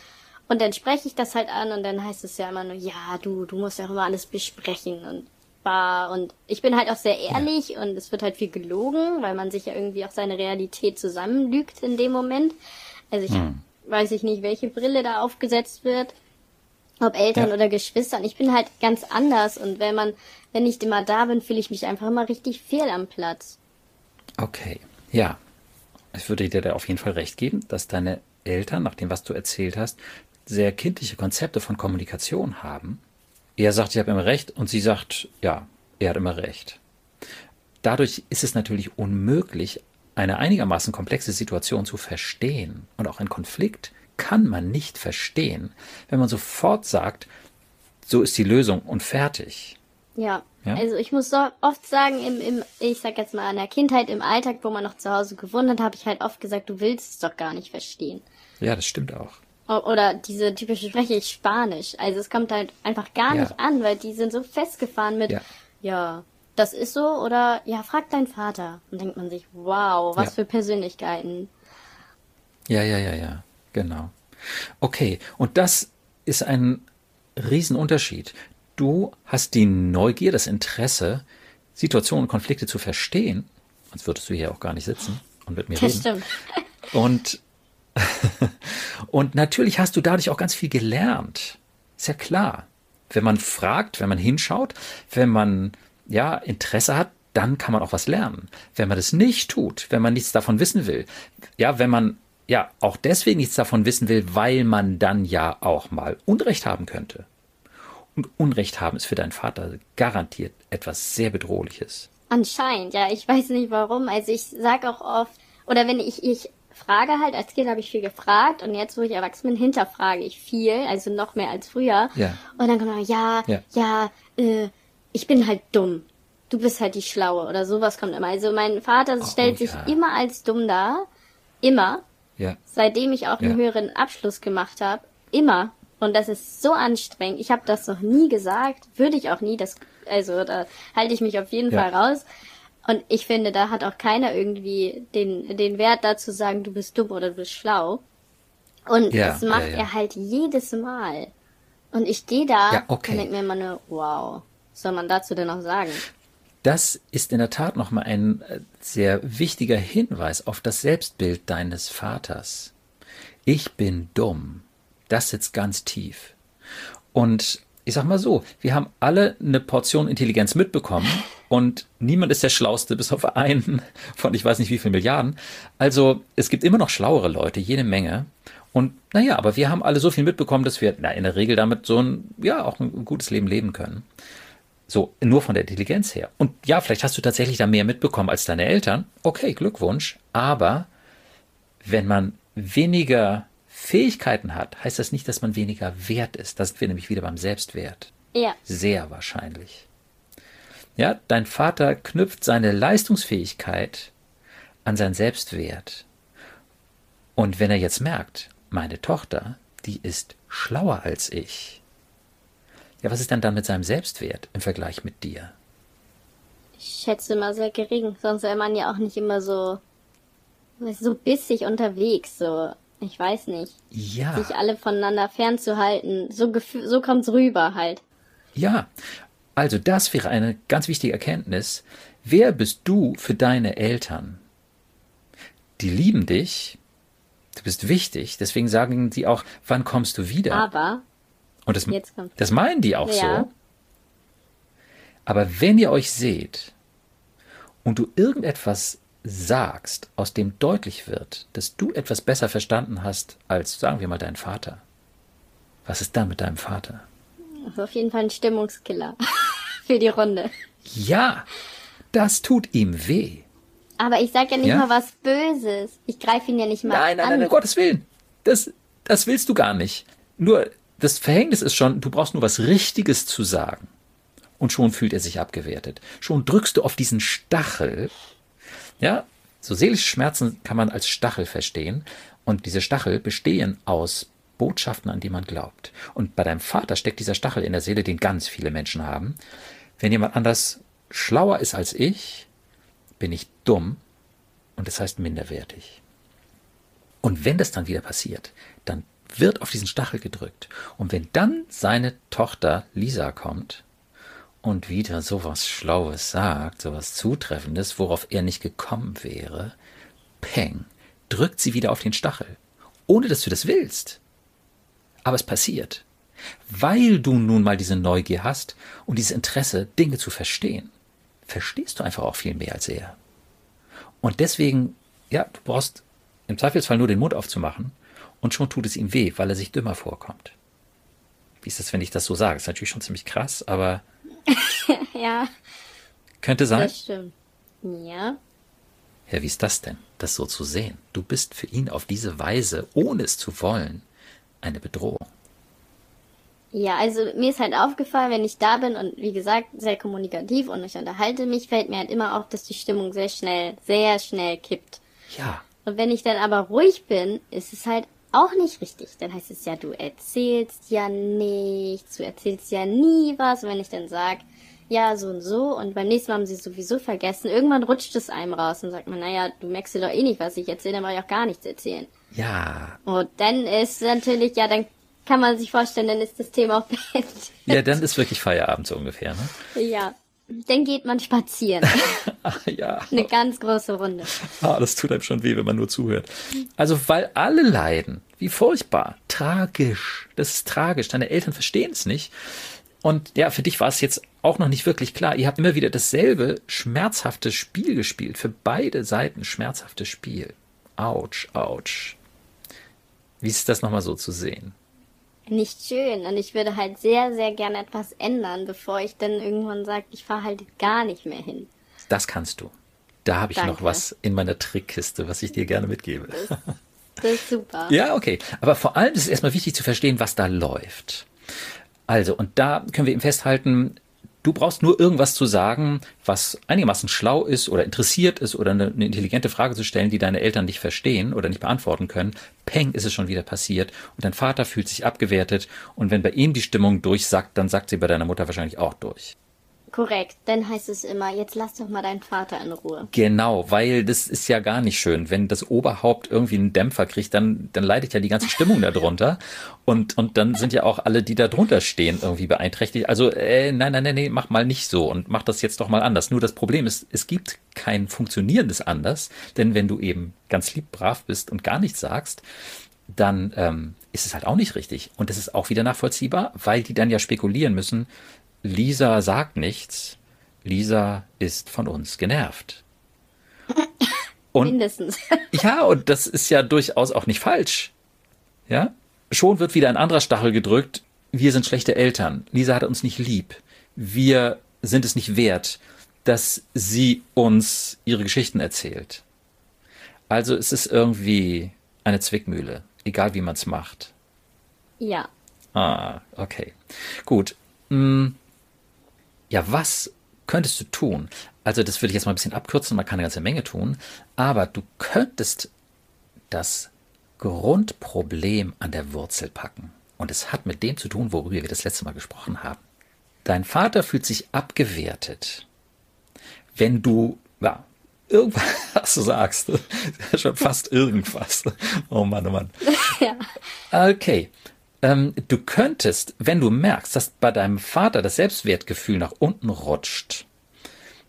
Und dann spreche ich das halt an und dann heißt es ja immer nur, ja, du, du musst ja auch immer alles besprechen und war und ich bin halt auch sehr ehrlich ja. und es wird halt viel gelogen, weil man sich ja irgendwie auch seine Realität zusammenlügt in dem Moment. Also ich hm. weiß ich nicht, welche Brille da aufgesetzt wird, ob Eltern ja. oder Geschwister. Und ich bin halt ganz anders und wenn man, wenn ich immer da bin, fühle ich mich einfach immer richtig fehl am Platz. Okay, ja. Ich würde dir da auf jeden Fall recht geben, dass deine Eltern, nach dem, was du erzählt hast, sehr kindliche Konzepte von Kommunikation haben er sagt, ich habe immer recht und sie sagt, ja, er hat immer recht. Dadurch ist es natürlich unmöglich, eine einigermaßen komplexe Situation zu verstehen. Und auch einen Konflikt kann man nicht verstehen, wenn man sofort sagt, so ist die Lösung und fertig. Ja, ja? also ich muss so oft sagen, im, im, ich sag jetzt mal an der Kindheit, im Alltag, wo man noch zu Hause gewohnt hat, habe ich halt oft gesagt, du willst es doch gar nicht verstehen. Ja, das stimmt auch. Oder diese typische spreche ich Spanisch. Also es kommt halt einfach gar ja. nicht an, weil die sind so festgefahren mit, ja. ja. das ist so oder ja, frag deinen Vater. Und denkt man sich, wow, was ja. für Persönlichkeiten. Ja, ja, ja, ja, genau. Okay, und das ist ein Riesenunterschied. Du hast die Neugier, das Interesse, Situationen und Konflikte zu verstehen, sonst würdest du hier auch gar nicht sitzen und mit mir das reden. Stimmt. Und und natürlich hast du dadurch auch ganz viel gelernt. Ist ja klar. Wenn man fragt, wenn man hinschaut, wenn man ja Interesse hat, dann kann man auch was lernen. Wenn man das nicht tut, wenn man nichts davon wissen will, ja, wenn man ja auch deswegen nichts davon wissen will, weil man dann ja auch mal Unrecht haben könnte. Und Unrecht haben ist für deinen Vater garantiert etwas sehr Bedrohliches. Anscheinend, ja. Ich weiß nicht warum. Also ich sage auch oft, oder wenn ich, ich frage halt, als Kind habe ich viel gefragt und jetzt, wo ich erwachsen bin, hinterfrage ich viel, also noch mehr als früher. Ja. Und dann kommt man, ja, ja, ja äh, ich bin halt dumm. Du bist halt die Schlaue oder sowas kommt immer. Also mein Vater oh, stellt sich immer als dumm dar. Immer. Ja. Seitdem ich auch einen höheren Abschluss gemacht habe. Immer. Und das ist so anstrengend. Ich habe das noch nie gesagt. Würde ich auch nie. Das, also da halte ich mich auf jeden Fall raus. Und ich finde, da hat auch keiner irgendwie den, den Wert dazu sagen, du bist dumm oder du bist schlau. Und ja, das macht ja, ja. er halt jedes Mal. Und ich gehe da okay. und denke mir immer nur, wow, was soll man dazu denn noch sagen? Das ist in der Tat nochmal ein äh, sehr wichtiger Hinweis auf das Selbstbild deines Vaters. Ich bin dumm. Das sitzt ganz tief. Und ich sag mal so, wir haben alle eine Portion Intelligenz mitbekommen und niemand ist der Schlauste, bis auf einen von ich weiß nicht wie viel Milliarden. Also es gibt immer noch schlauere Leute, jede Menge. Und naja, aber wir haben alle so viel mitbekommen, dass wir na, in der Regel damit so ein, ja, auch ein gutes Leben leben können. So, nur von der Intelligenz her. Und ja, vielleicht hast du tatsächlich da mehr mitbekommen als deine Eltern. Okay, Glückwunsch. Aber wenn man weniger Fähigkeiten hat, heißt das nicht, dass man weniger wert ist. Da sind wir nämlich wieder beim Selbstwert. Ja. Sehr wahrscheinlich. Ja, dein Vater knüpft seine Leistungsfähigkeit an seinen Selbstwert. Und wenn er jetzt merkt, meine Tochter, die ist schlauer als ich, ja, was ist dann dann mit seinem Selbstwert im Vergleich mit dir? Ich schätze mal sehr gering, sonst wäre man ja auch nicht immer so so bissig unterwegs, so. Ich weiß nicht. Ja. Sich alle voneinander fernzuhalten. So, so kommt's rüber halt. Ja. Also das wäre eine ganz wichtige Erkenntnis. Wer bist du für deine Eltern? Die lieben dich. Du bist wichtig. Deswegen sagen sie auch, wann kommst du wieder? Aber. Und das, das meinen die auch ja. so. Aber wenn ihr euch seht und du irgendetwas sagst, aus dem deutlich wird, dass du etwas besser verstanden hast als, sagen wir mal, dein Vater, was ist dann mit deinem Vater? Also auf jeden Fall ein Stimmungskiller für die Runde. Ja, das tut ihm weh. Aber ich sag ja nicht ja? mal was Böses. Ich greife ihn ja nicht mal nein, nein, an. Nein, nein, um Gottes Willen. Das, das willst du gar nicht. Nur, das Verhängnis ist schon, du brauchst nur was Richtiges zu sagen. Und schon fühlt er sich abgewertet. Schon drückst du auf diesen Stachel. Ja, so seelische Schmerzen kann man als Stachel verstehen. Und diese Stachel bestehen aus Botschaften, an die man glaubt. Und bei deinem Vater steckt dieser Stachel in der Seele, den ganz viele Menschen haben. Wenn jemand anders schlauer ist als ich, bin ich dumm und das heißt minderwertig. Und wenn das dann wieder passiert, dann wird auf diesen Stachel gedrückt. Und wenn dann seine Tochter Lisa kommt und wieder sowas Schlaues sagt, sowas Zutreffendes, worauf er nicht gekommen wäre, peng, drückt sie wieder auf den Stachel. Ohne dass du das willst. Aber es passiert. Weil du nun mal diese Neugier hast und dieses Interesse, Dinge zu verstehen, verstehst du einfach auch viel mehr als er. Und deswegen, ja, du brauchst im Zweifelsfall nur den Mund aufzumachen und schon tut es ihm weh, weil er sich dümmer vorkommt. Wie ist das, wenn ich das so sage? Ist natürlich schon ziemlich krass, aber. ja. Könnte sein. Das stimmt. Ja. Ja, wie ist das denn, das so zu sehen? Du bist für ihn auf diese Weise, ohne es zu wollen, eine Bedrohung. Ja, also mir ist halt aufgefallen, wenn ich da bin und wie gesagt sehr kommunikativ und ich unterhalte mich, fällt mir halt immer auf, dass die Stimmung sehr schnell, sehr schnell kippt. Ja. Und wenn ich dann aber ruhig bin, ist es halt auch nicht richtig. Dann heißt es ja, du erzählst ja nichts, du erzählst ja nie was. Und wenn ich dann sag, ja, so und so, und beim nächsten Mal haben sie sowieso vergessen, irgendwann rutscht es einem raus und sagt man, naja, du merkst dir doch eh nicht, was ich erzähle, dann brauche ich auch gar nichts erzählen. Ja. Und dann ist natürlich, ja, dann kann man sich vorstellen, dann ist das Thema auch beendet. Ja, dann ist wirklich Feierabend so ungefähr, ne? Ja. Dann geht man spazieren. Ach, ja. Eine ganz große Runde. Ah, das tut einem schon weh, wenn man nur zuhört. Also, weil alle leiden. Wie furchtbar. Tragisch. Das ist tragisch. Deine Eltern verstehen es nicht. Und ja, für dich war es jetzt auch noch nicht wirklich klar. Ihr habt immer wieder dasselbe schmerzhafte Spiel gespielt. Für beide Seiten schmerzhaftes Spiel. Autsch, autsch. Wie ist das nochmal so zu sehen? nicht schön. Und ich würde halt sehr, sehr gerne etwas ändern, bevor ich dann irgendwann sage, ich fahre halt gar nicht mehr hin. Das kannst du. Da habe ich Danke. noch was in meiner Trickkiste, was ich dir gerne mitgebe. Das, das ist super. ja, okay. Aber vor allem ist es erstmal wichtig zu verstehen, was da läuft. Also, und da können wir eben festhalten, Du brauchst nur irgendwas zu sagen, was einigermaßen schlau ist oder interessiert ist oder eine, eine, intelligente Frage zu stellen, die deine Eltern nicht verstehen oder nicht beantworten können. Peng ist es schon wieder passiert und dein Vater fühlt sich abgewertet und wenn bei ihm die Stimmung durchsackt, dann sagt sie bei deiner Mutter wahrscheinlich auch durch. Korrekt, dann heißt es immer, jetzt lass doch mal deinen Vater in Ruhe. Genau, weil das ist ja gar nicht schön. Wenn das Oberhaupt irgendwie einen Dämpfer kriegt, dann, dann leidet ja die ganze Stimmung darunter. Und, und dann sind ja auch alle, die da drunter stehen, irgendwie beeinträchtigt. Also, äh, nein, nein, nein, nee, mach mal nicht so und mach das jetzt doch mal anders. Nur das Problem ist, es gibt kein funktionierendes anders, denn wenn du eben ganz lieb brav bist und gar nichts sagst, dann ähm, ist es halt auch nicht richtig. Und das ist auch wieder nachvollziehbar, weil die dann ja spekulieren müssen, Lisa sagt nichts. Lisa ist von uns genervt. Und, Mindestens. ja, und das ist ja durchaus auch nicht falsch. Ja? Schon wird wieder ein anderer Stachel gedrückt. Wir sind schlechte Eltern. Lisa hat uns nicht lieb. Wir sind es nicht wert, dass sie uns ihre Geschichten erzählt. Also es ist irgendwie eine Zwickmühle, egal wie man es macht. Ja. Ah, okay. Gut. Hm ja, was könntest du tun? Also das würde ich jetzt mal ein bisschen abkürzen, man kann eine ganze Menge tun, aber du könntest das Grundproblem an der Wurzel packen. Und es hat mit dem zu tun, worüber wir das letzte Mal gesprochen haben. Dein Vater fühlt sich abgewertet, wenn du, ja, irgendwas, sagst, schon fast irgendwas. Oh Mann, oh Mann. ja. Okay. Ähm, du könntest, wenn du merkst, dass bei deinem Vater das Selbstwertgefühl nach unten rutscht,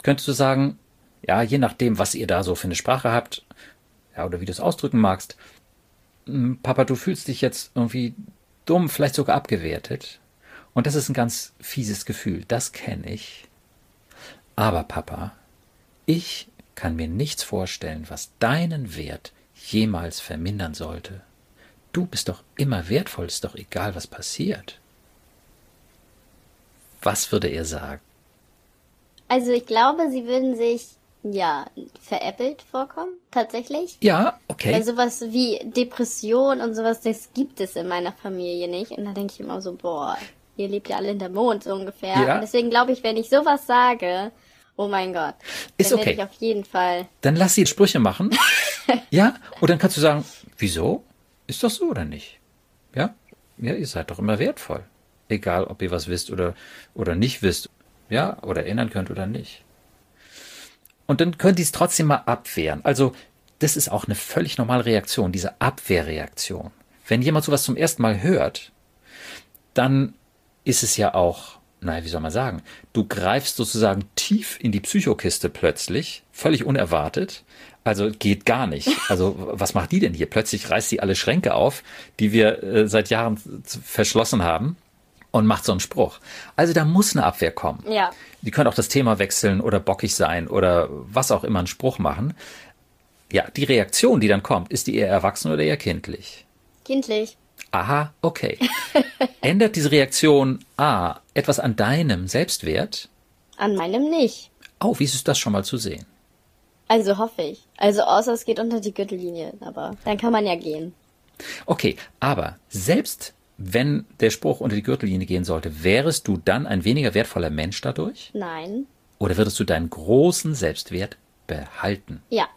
könntest du sagen, ja, je nachdem, was ihr da so für eine Sprache habt, ja, oder wie du es ausdrücken magst, hm, Papa, du fühlst dich jetzt irgendwie dumm, vielleicht sogar abgewertet. Und das ist ein ganz fieses Gefühl, das kenne ich. Aber Papa, ich kann mir nichts vorstellen, was deinen Wert jemals vermindern sollte. Du bist doch immer wertvoll, ist doch egal, was passiert. Was würde er sagen? Also ich glaube, sie würden sich ja veräppelt vorkommen, tatsächlich. Ja, okay. Weil sowas wie Depression und sowas, das gibt es in meiner Familie nicht. Und da denke ich immer so, boah, ihr lebt ja alle in der Mond so ungefähr. Ja. Und deswegen glaube ich, wenn ich sowas sage, oh mein Gott, ist okay. ich auf jeden Fall. Dann lass sie Sprüche machen. ja, und dann kannst du sagen, wieso? Ist doch so oder nicht? Ja? Ja, ihr seid doch immer wertvoll. Egal, ob ihr was wisst oder, oder nicht wisst. Ja, oder erinnern könnt oder nicht. Und dann können die es trotzdem mal abwehren. Also, das ist auch eine völlig normale Reaktion, diese Abwehrreaktion. Wenn jemand sowas zum ersten Mal hört, dann ist es ja auch, naja, wie soll man sagen, du greifst sozusagen tief in die Psychokiste plötzlich, völlig unerwartet. Also geht gar nicht. Also was macht die denn hier? Plötzlich reißt sie alle Schränke auf, die wir äh, seit Jahren verschlossen haben und macht so einen Spruch. Also da muss eine Abwehr kommen. Ja. Die können auch das Thema wechseln oder bockig sein oder was auch immer einen Spruch machen. Ja, die Reaktion, die dann kommt, ist die eher erwachsen oder eher kindlich? Kindlich. Aha, okay. Ändert diese Reaktion A etwas an deinem Selbstwert? An meinem nicht. Oh, wie ist das schon mal zu sehen? Also hoffe ich. Also außer es geht unter die Gürtellinie, aber dann kann man ja gehen. Okay, aber selbst wenn der Spruch unter die Gürtellinie gehen sollte, wärest du dann ein weniger wertvoller Mensch dadurch? Nein. Oder würdest du deinen großen Selbstwert behalten? Ja,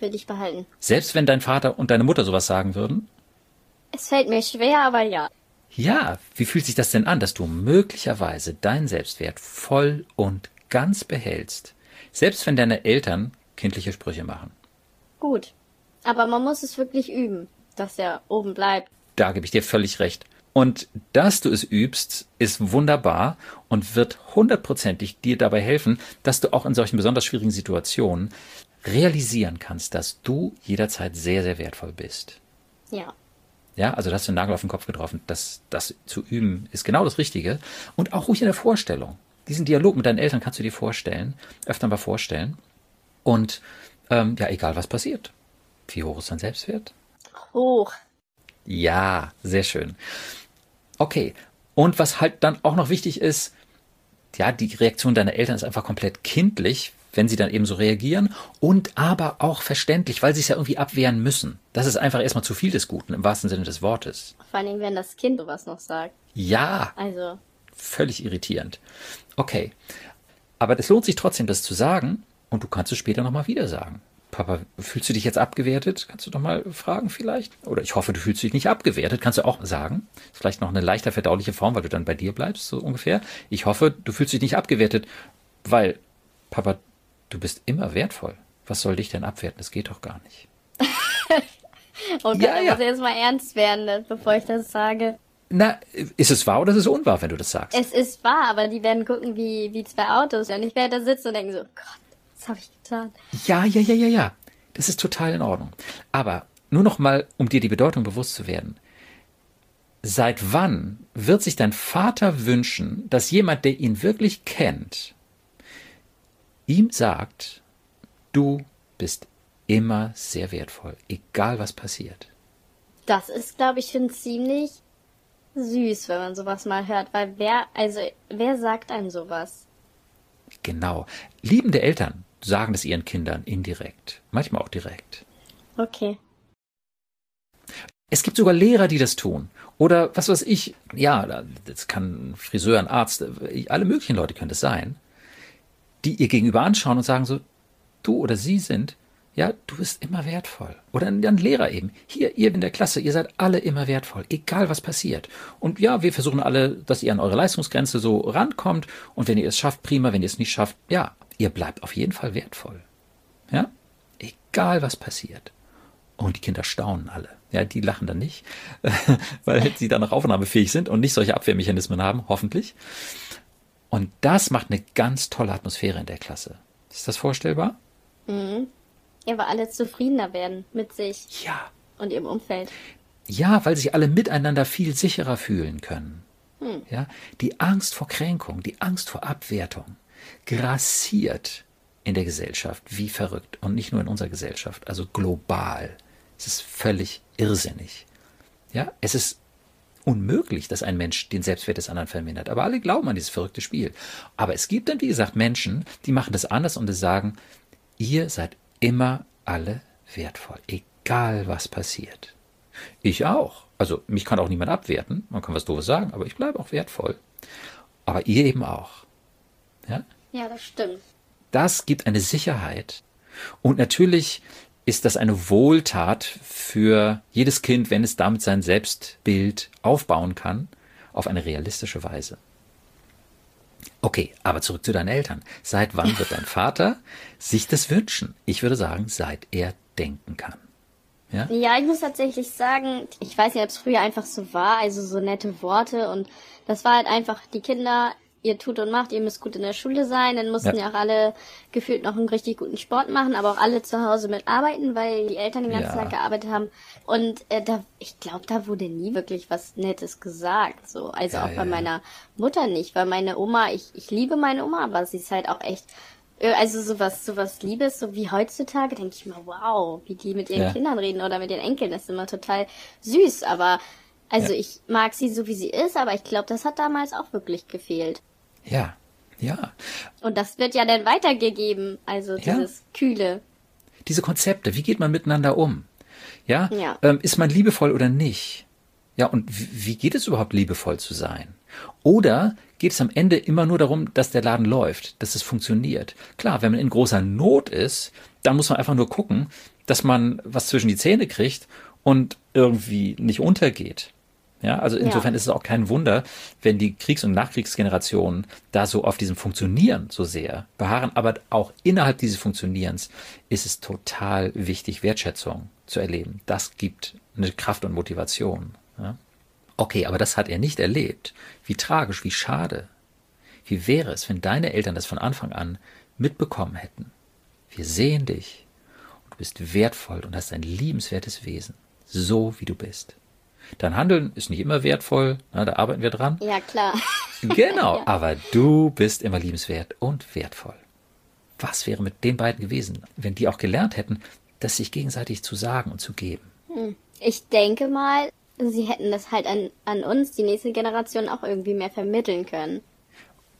würde ich behalten. Selbst wenn dein Vater und deine Mutter sowas sagen würden? Es fällt mir schwer, aber ja. Ja, wie fühlt sich das denn an, dass du möglicherweise deinen Selbstwert voll und ganz behältst, selbst wenn deine Eltern kindliche Sprüche machen? Gut, aber man muss es wirklich üben, dass er oben bleibt da gebe ich dir völlig recht. Und dass du es übst, ist wunderbar und wird hundertprozentig dir dabei helfen, dass du auch in solchen besonders schwierigen Situationen realisieren kannst, dass du jederzeit sehr, sehr wertvoll bist. Ja. Ja, also da hast du einen Nagel auf den Kopf getroffen. Das, das zu üben ist genau das Richtige. Und auch ruhig in der Vorstellung. Diesen Dialog mit deinen Eltern kannst du dir vorstellen, öfter mal vorstellen. Und ähm, ja, egal was passiert. Wie hoch ist dein Selbstwert? Hoch. Ja, sehr schön. Okay. Und was halt dann auch noch wichtig ist, ja, die Reaktion deiner Eltern ist einfach komplett kindlich, wenn sie dann eben so reagieren und aber auch verständlich, weil sie es ja irgendwie abwehren müssen. Das ist einfach erstmal zu viel des Guten, im wahrsten Sinne des Wortes. Vor allem, wenn das Kind sowas noch sagt. Ja. Also. Völlig irritierend. Okay. Aber es lohnt sich trotzdem, das zu sagen und du kannst es später nochmal wieder sagen. Papa, fühlst du dich jetzt abgewertet? Kannst du doch mal fragen vielleicht? Oder ich hoffe, du fühlst dich nicht abgewertet. Kannst du auch sagen. Ist vielleicht noch eine leichter verdauliche Form, weil du dann bei dir bleibst, so ungefähr. Ich hoffe, du fühlst dich nicht abgewertet, weil, Papa, du bist immer wertvoll. Was soll dich denn abwerten? Das geht doch gar nicht. oh Gott, ja, ja. muss jetzt mal ernst werden, bevor ich das sage. Na, ist es wahr oder ist es unwahr, wenn du das sagst? Es ist wahr, aber die werden gucken wie, wie zwei Autos. Und ich werde da sitzen und denken so, Gott, was habe ich getan? Ja, ja, ja, ja, ja. Das ist total in Ordnung. Aber nur noch mal, um dir die Bedeutung bewusst zu werden. Seit wann wird sich dein Vater wünschen, dass jemand, der ihn wirklich kennt, ihm sagt, du bist immer sehr wertvoll, egal was passiert? Das ist, glaube ich, schon ziemlich süß, wenn man sowas mal hört, weil wer, also, wer sagt einem sowas? Genau. Liebende Eltern sagen das ihren Kindern indirekt, manchmal auch direkt. Okay. Es gibt sogar Lehrer, die das tun. Oder was weiß ich, ja, das kann ein Friseur, ein Arzt, alle möglichen Leute können das sein, die ihr gegenüber anschauen und sagen so, du oder sie sind, ja, du bist immer wertvoll. Oder ein, Lehrer eben. Hier, ihr in der Klasse, ihr seid alle immer wertvoll, egal was passiert. Und ja, wir versuchen alle, dass ihr an eure Leistungsgrenze so rankommt. Und wenn ihr es schafft, prima. Wenn ihr es nicht schafft, ja, ihr bleibt auf jeden Fall wertvoll. Ja? Egal was passiert. Und die Kinder staunen alle. Ja, die lachen dann nicht, weil sie dann noch aufnahmefähig sind und nicht solche Abwehrmechanismen haben, hoffentlich. Und das macht eine ganz tolle Atmosphäre in der Klasse. Ist das vorstellbar? Mhm. Ja, weil alle zufriedener werden mit sich. Ja. Und ihrem Umfeld. Ja, weil sich alle miteinander viel sicherer fühlen können. Hm. Ja, die Angst vor Kränkung, die Angst vor Abwertung grassiert in der Gesellschaft wie verrückt und nicht nur in unserer Gesellschaft, also global. Es ist völlig irrsinnig. Ja, es ist unmöglich, dass ein Mensch den Selbstwert des anderen vermindert. Aber alle glauben an dieses verrückte Spiel. Aber es gibt dann, wie gesagt, Menschen, die machen das anders und sagen, ihr seid immer alle wertvoll, egal was passiert. Ich auch. Also mich kann auch niemand abwerten, man kann was doofes sagen, aber ich bleibe auch wertvoll. Aber ihr eben auch. Ja? Ja, das stimmt. Das gibt eine Sicherheit. Und natürlich ist das eine Wohltat für jedes Kind, wenn es damit sein Selbstbild aufbauen kann, auf eine realistische Weise. Okay, aber zurück zu deinen Eltern. Seit wann wird dein Vater sich das wünschen? Ich würde sagen, seit er denken kann. Ja? ja, ich muss tatsächlich sagen, ich weiß nicht, ob es früher einfach so war, also so nette Worte und das war halt einfach, die Kinder ihr tut und macht, ihr müsst gut in der Schule sein, dann mussten ja, ja auch alle gefühlt noch einen richtig guten Sport machen, aber auch alle zu Hause mitarbeiten, weil die Eltern den ganzen ja. Tag gearbeitet haben. Und äh, da, ich glaube, da wurde nie wirklich was Nettes gesagt. So, also ja, auch bei meiner Mutter nicht, weil meine Oma, ich, ich liebe meine Oma, aber sie ist halt auch echt äh, also sowas, sowas Liebes, so wie heutzutage, denke ich mal, wow, wie die mit ihren ja. Kindern reden oder mit ihren Enkeln, das ist immer total süß. Aber also ja. ich mag sie so, wie sie ist, aber ich glaube, das hat damals auch wirklich gefehlt. Ja, ja. Und das wird ja dann weitergegeben, also dieses ja. Kühle. Diese Konzepte, wie geht man miteinander um? Ja, ja. Ähm, ist man liebevoll oder nicht? Ja, und wie geht es überhaupt, liebevoll zu sein? Oder geht es am Ende immer nur darum, dass der Laden läuft, dass es funktioniert? Klar, wenn man in großer Not ist, dann muss man einfach nur gucken, dass man was zwischen die Zähne kriegt und irgendwie nicht untergeht. Ja, also insofern ja. ist es auch kein Wunder, wenn die Kriegs- und Nachkriegsgenerationen da so auf diesem Funktionieren so sehr beharren. Aber auch innerhalb dieses Funktionierens ist es total wichtig, Wertschätzung zu erleben. Das gibt eine Kraft und Motivation. Ja? Okay, aber das hat er nicht erlebt. Wie tragisch, wie schade. Wie wäre es, wenn deine Eltern das von Anfang an mitbekommen hätten? Wir sehen dich. Und du bist wertvoll und hast ein liebenswertes Wesen. So wie du bist. Dein Handeln ist nicht immer wertvoll, na, da arbeiten wir dran. Ja, klar. Genau, ja. aber du bist immer liebenswert und wertvoll. Was wäre mit den beiden gewesen, wenn die auch gelernt hätten, das sich gegenseitig zu sagen und zu geben? Hm. Ich denke mal, sie hätten das halt an, an uns, die nächste Generation, auch irgendwie mehr vermitteln können.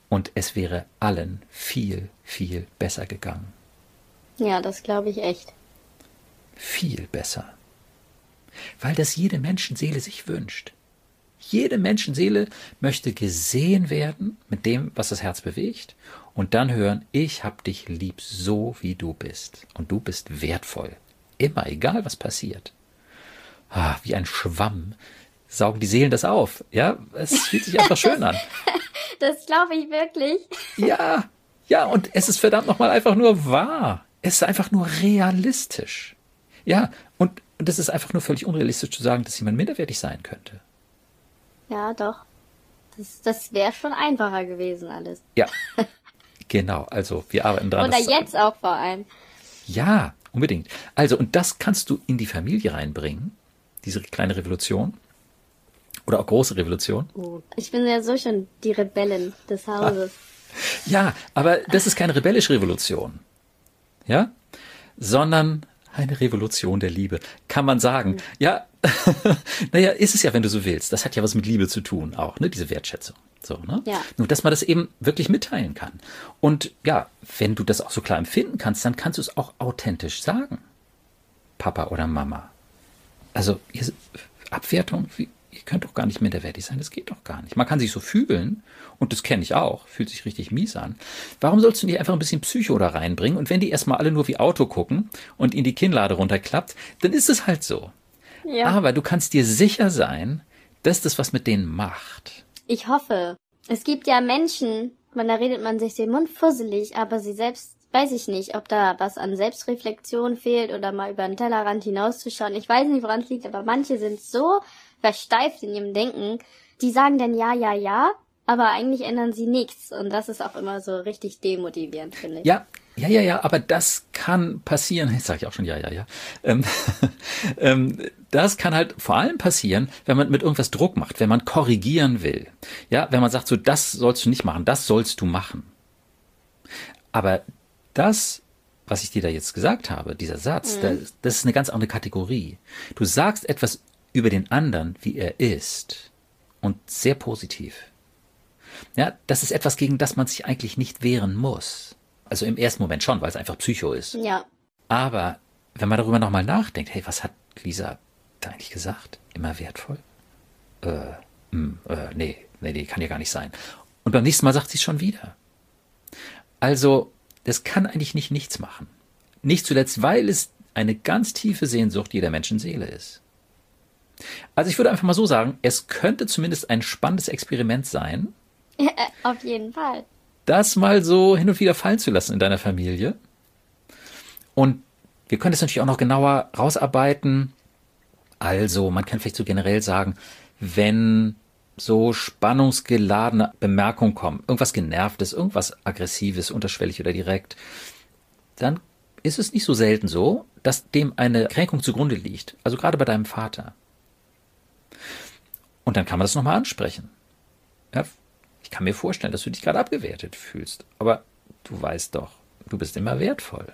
Und es wäre allen viel, viel besser gegangen. Ja, das glaube ich echt. Viel besser weil das jede Menschenseele sich wünscht. Jede Menschenseele möchte gesehen werden mit dem, was das Herz bewegt und dann hören, ich hab dich lieb so wie du bist und du bist wertvoll. Immer, egal was passiert. Ah, wie ein Schwamm saugen die Seelen das auf. Ja, es fühlt sich einfach schön an. Das glaube ich wirklich. Ja, ja, und es ist verdammt nochmal einfach nur wahr. Es ist einfach nur realistisch. Ja, und das ist einfach nur völlig unrealistisch zu sagen, dass jemand minderwertig sein könnte. Ja, doch. Das, das wäre schon einfacher gewesen alles. Ja. genau, also wir arbeiten dran. Oder jetzt auch vor allem. Ja, unbedingt. Also, und das kannst du in die Familie reinbringen, diese kleine Revolution. Oder auch große Revolution. Oh, ich bin ja so schon die Rebellen des Hauses. Ja, aber das ist keine rebellische Revolution. Ja? Sondern eine Revolution der Liebe, kann man sagen. Ja, naja, ist es ja, wenn du so willst. Das hat ja was mit Liebe zu tun, auch, ne, diese Wertschätzung. So, ne? Ja. Nur, dass man das eben wirklich mitteilen kann. Und ja, wenn du das auch so klar empfinden kannst, dann kannst du es auch authentisch sagen. Papa oder Mama. Also, Abwertung, wie, ihr könnt doch gar nicht minderwertig sein, das geht doch gar nicht. Man kann sich so fühlen, und das kenne ich auch, fühlt sich richtig mies an. Warum sollst du nicht einfach ein bisschen Psycho da reinbringen? Und wenn die erstmal alle nur wie Auto gucken und in die Kinnlade runterklappt, dann ist es halt so. Ja. Aber du kannst dir sicher sein, dass das was mit denen macht. Ich hoffe. Es gibt ja Menschen, man, da redet man sich den Mund fusselig, aber sie selbst weiß ich nicht, ob da was an Selbstreflexion fehlt oder mal über den Tellerrand hinauszuschauen. Ich weiß nicht, woran es liegt, aber manche sind so versteift in ihrem Denken, die sagen dann ja, ja, ja, aber eigentlich ändern sie nichts. Und das ist auch immer so richtig demotivierend, finde ich. Ja, ja, ja, ja, aber das kann passieren. Jetzt sage ich auch schon ja, ja, ja. Ähm, ähm, das kann halt vor allem passieren, wenn man mit irgendwas Druck macht, wenn man korrigieren will. Ja, wenn man sagt, so das sollst du nicht machen, das sollst du machen. Aber das, was ich dir da jetzt gesagt habe, dieser Satz, mhm. das, das ist eine ganz andere Kategorie. Du sagst etwas über den anderen, wie er ist. Und sehr positiv. Ja, das ist etwas, gegen das man sich eigentlich nicht wehren muss. Also im ersten Moment schon, weil es einfach Psycho ist. Ja. Aber wenn man darüber nochmal nachdenkt, hey, was hat Lisa da eigentlich gesagt? Immer wertvoll? Äh, mh, hm, äh, nee, nee, nee, kann ja gar nicht sein. Und beim nächsten Mal sagt sie es schon wieder. Also, das kann eigentlich nicht nichts machen. Nicht zuletzt, weil es eine ganz tiefe Sehnsucht jeder Menschenseele ist. Also ich würde einfach mal so sagen, es könnte zumindest ein spannendes Experiment sein. Auf jeden Fall das mal so hin und wieder fallen zu lassen in deiner Familie. Und wir können das natürlich auch noch genauer rausarbeiten. Also, man kann vielleicht so generell sagen, wenn so spannungsgeladene Bemerkungen kommen, irgendwas genervtes, irgendwas aggressives, unterschwellig oder direkt, dann ist es nicht so selten so, dass dem eine Kränkung zugrunde liegt. Also gerade bei deinem Vater. Und dann kann man das nochmal ansprechen. Ja, ich kann mir vorstellen, dass du dich gerade abgewertet fühlst, aber du weißt doch, du bist immer wertvoll.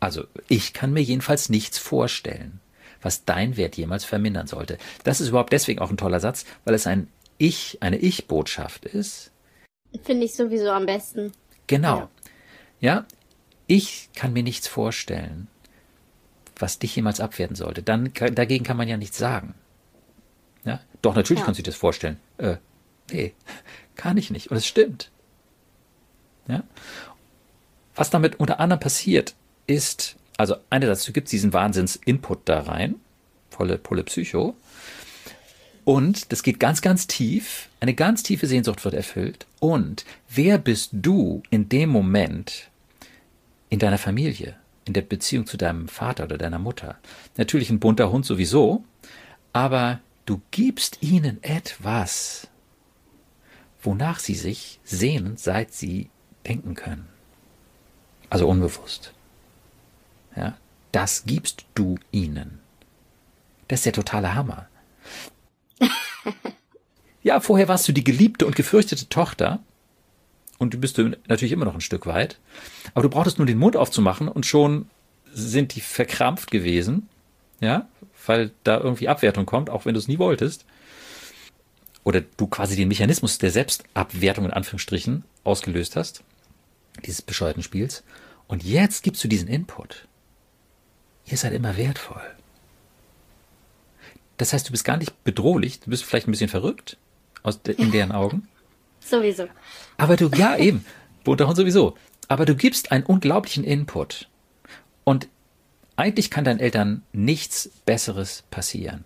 Also ich kann mir jedenfalls nichts vorstellen, was dein Wert jemals vermindern sollte. Das ist überhaupt deswegen auch ein toller Satz, weil es ein Ich, eine Ich-Botschaft ist. Finde ich sowieso am besten. Genau. Ja. ja, ich kann mir nichts vorstellen, was dich jemals abwerten sollte. Dann dagegen kann man ja nichts sagen. Doch natürlich ja. kannst du dir das vorstellen. Äh, nee, kann ich nicht. Und es stimmt. Ja? Was damit unter anderem passiert, ist, also einerseits, du gibst diesen Wahnsinns-Input da rein, volle Pulle Psycho, und das geht ganz, ganz tief. Eine ganz tiefe Sehnsucht wird erfüllt. Und wer bist du in dem Moment in deiner Familie, in der Beziehung zu deinem Vater oder deiner Mutter? Natürlich ein bunter Hund sowieso, aber du gibst ihnen etwas, wonach sie sich sehnen, seit sie denken können. Also unbewusst. Ja, das gibst du ihnen. Das ist der totale Hammer. ja, vorher warst du die geliebte und gefürchtete Tochter. Und du bist du natürlich immer noch ein Stück weit. Aber du brauchtest nur den Mund aufzumachen und schon sind die verkrampft gewesen. Ja, weil da irgendwie Abwertung kommt, auch wenn du es nie wolltest oder du quasi den Mechanismus der Selbstabwertung in Anführungsstrichen ausgelöst hast, dieses bescheuerten Spiels. Und jetzt gibst du diesen Input. Ihr seid immer wertvoll. Das heißt, du bist gar nicht bedrohlich, du bist vielleicht ein bisschen verrückt aus de in deren Augen. sowieso. Aber du, ja eben, bunter Hund sowieso. Aber du gibst einen unglaublichen Input. Und eigentlich kann deinen Eltern nichts Besseres passieren,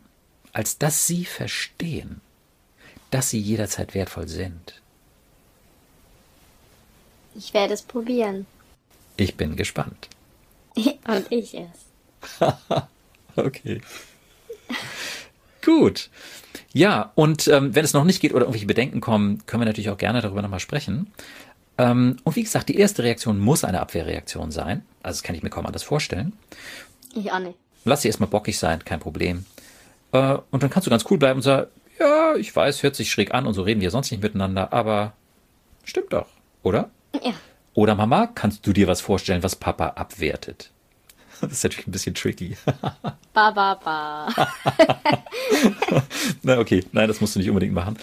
als dass sie verstehen, dass sie jederzeit wertvoll sind. Ich werde es probieren. Ich bin gespannt. Und ich es. okay. Gut. Ja, und ähm, wenn es noch nicht geht oder irgendwelche Bedenken kommen, können wir natürlich auch gerne darüber nochmal sprechen. Ähm, und wie gesagt, die erste Reaktion muss eine Abwehrreaktion sein. Also das kann ich mir kaum anders vorstellen. Ich auch nicht. Lass sie erstmal bockig sein, kein Problem. Äh, und dann kannst du ganz cool bleiben und sagen, ja, ich weiß, hört sich schräg an und so reden wir sonst nicht miteinander, aber stimmt doch, oder? Ja. Oder Mama, kannst du dir was vorstellen, was Papa abwertet? Das ist natürlich ein bisschen tricky. Ba, ba, ba. Na, okay. Nein, das musst du nicht unbedingt machen.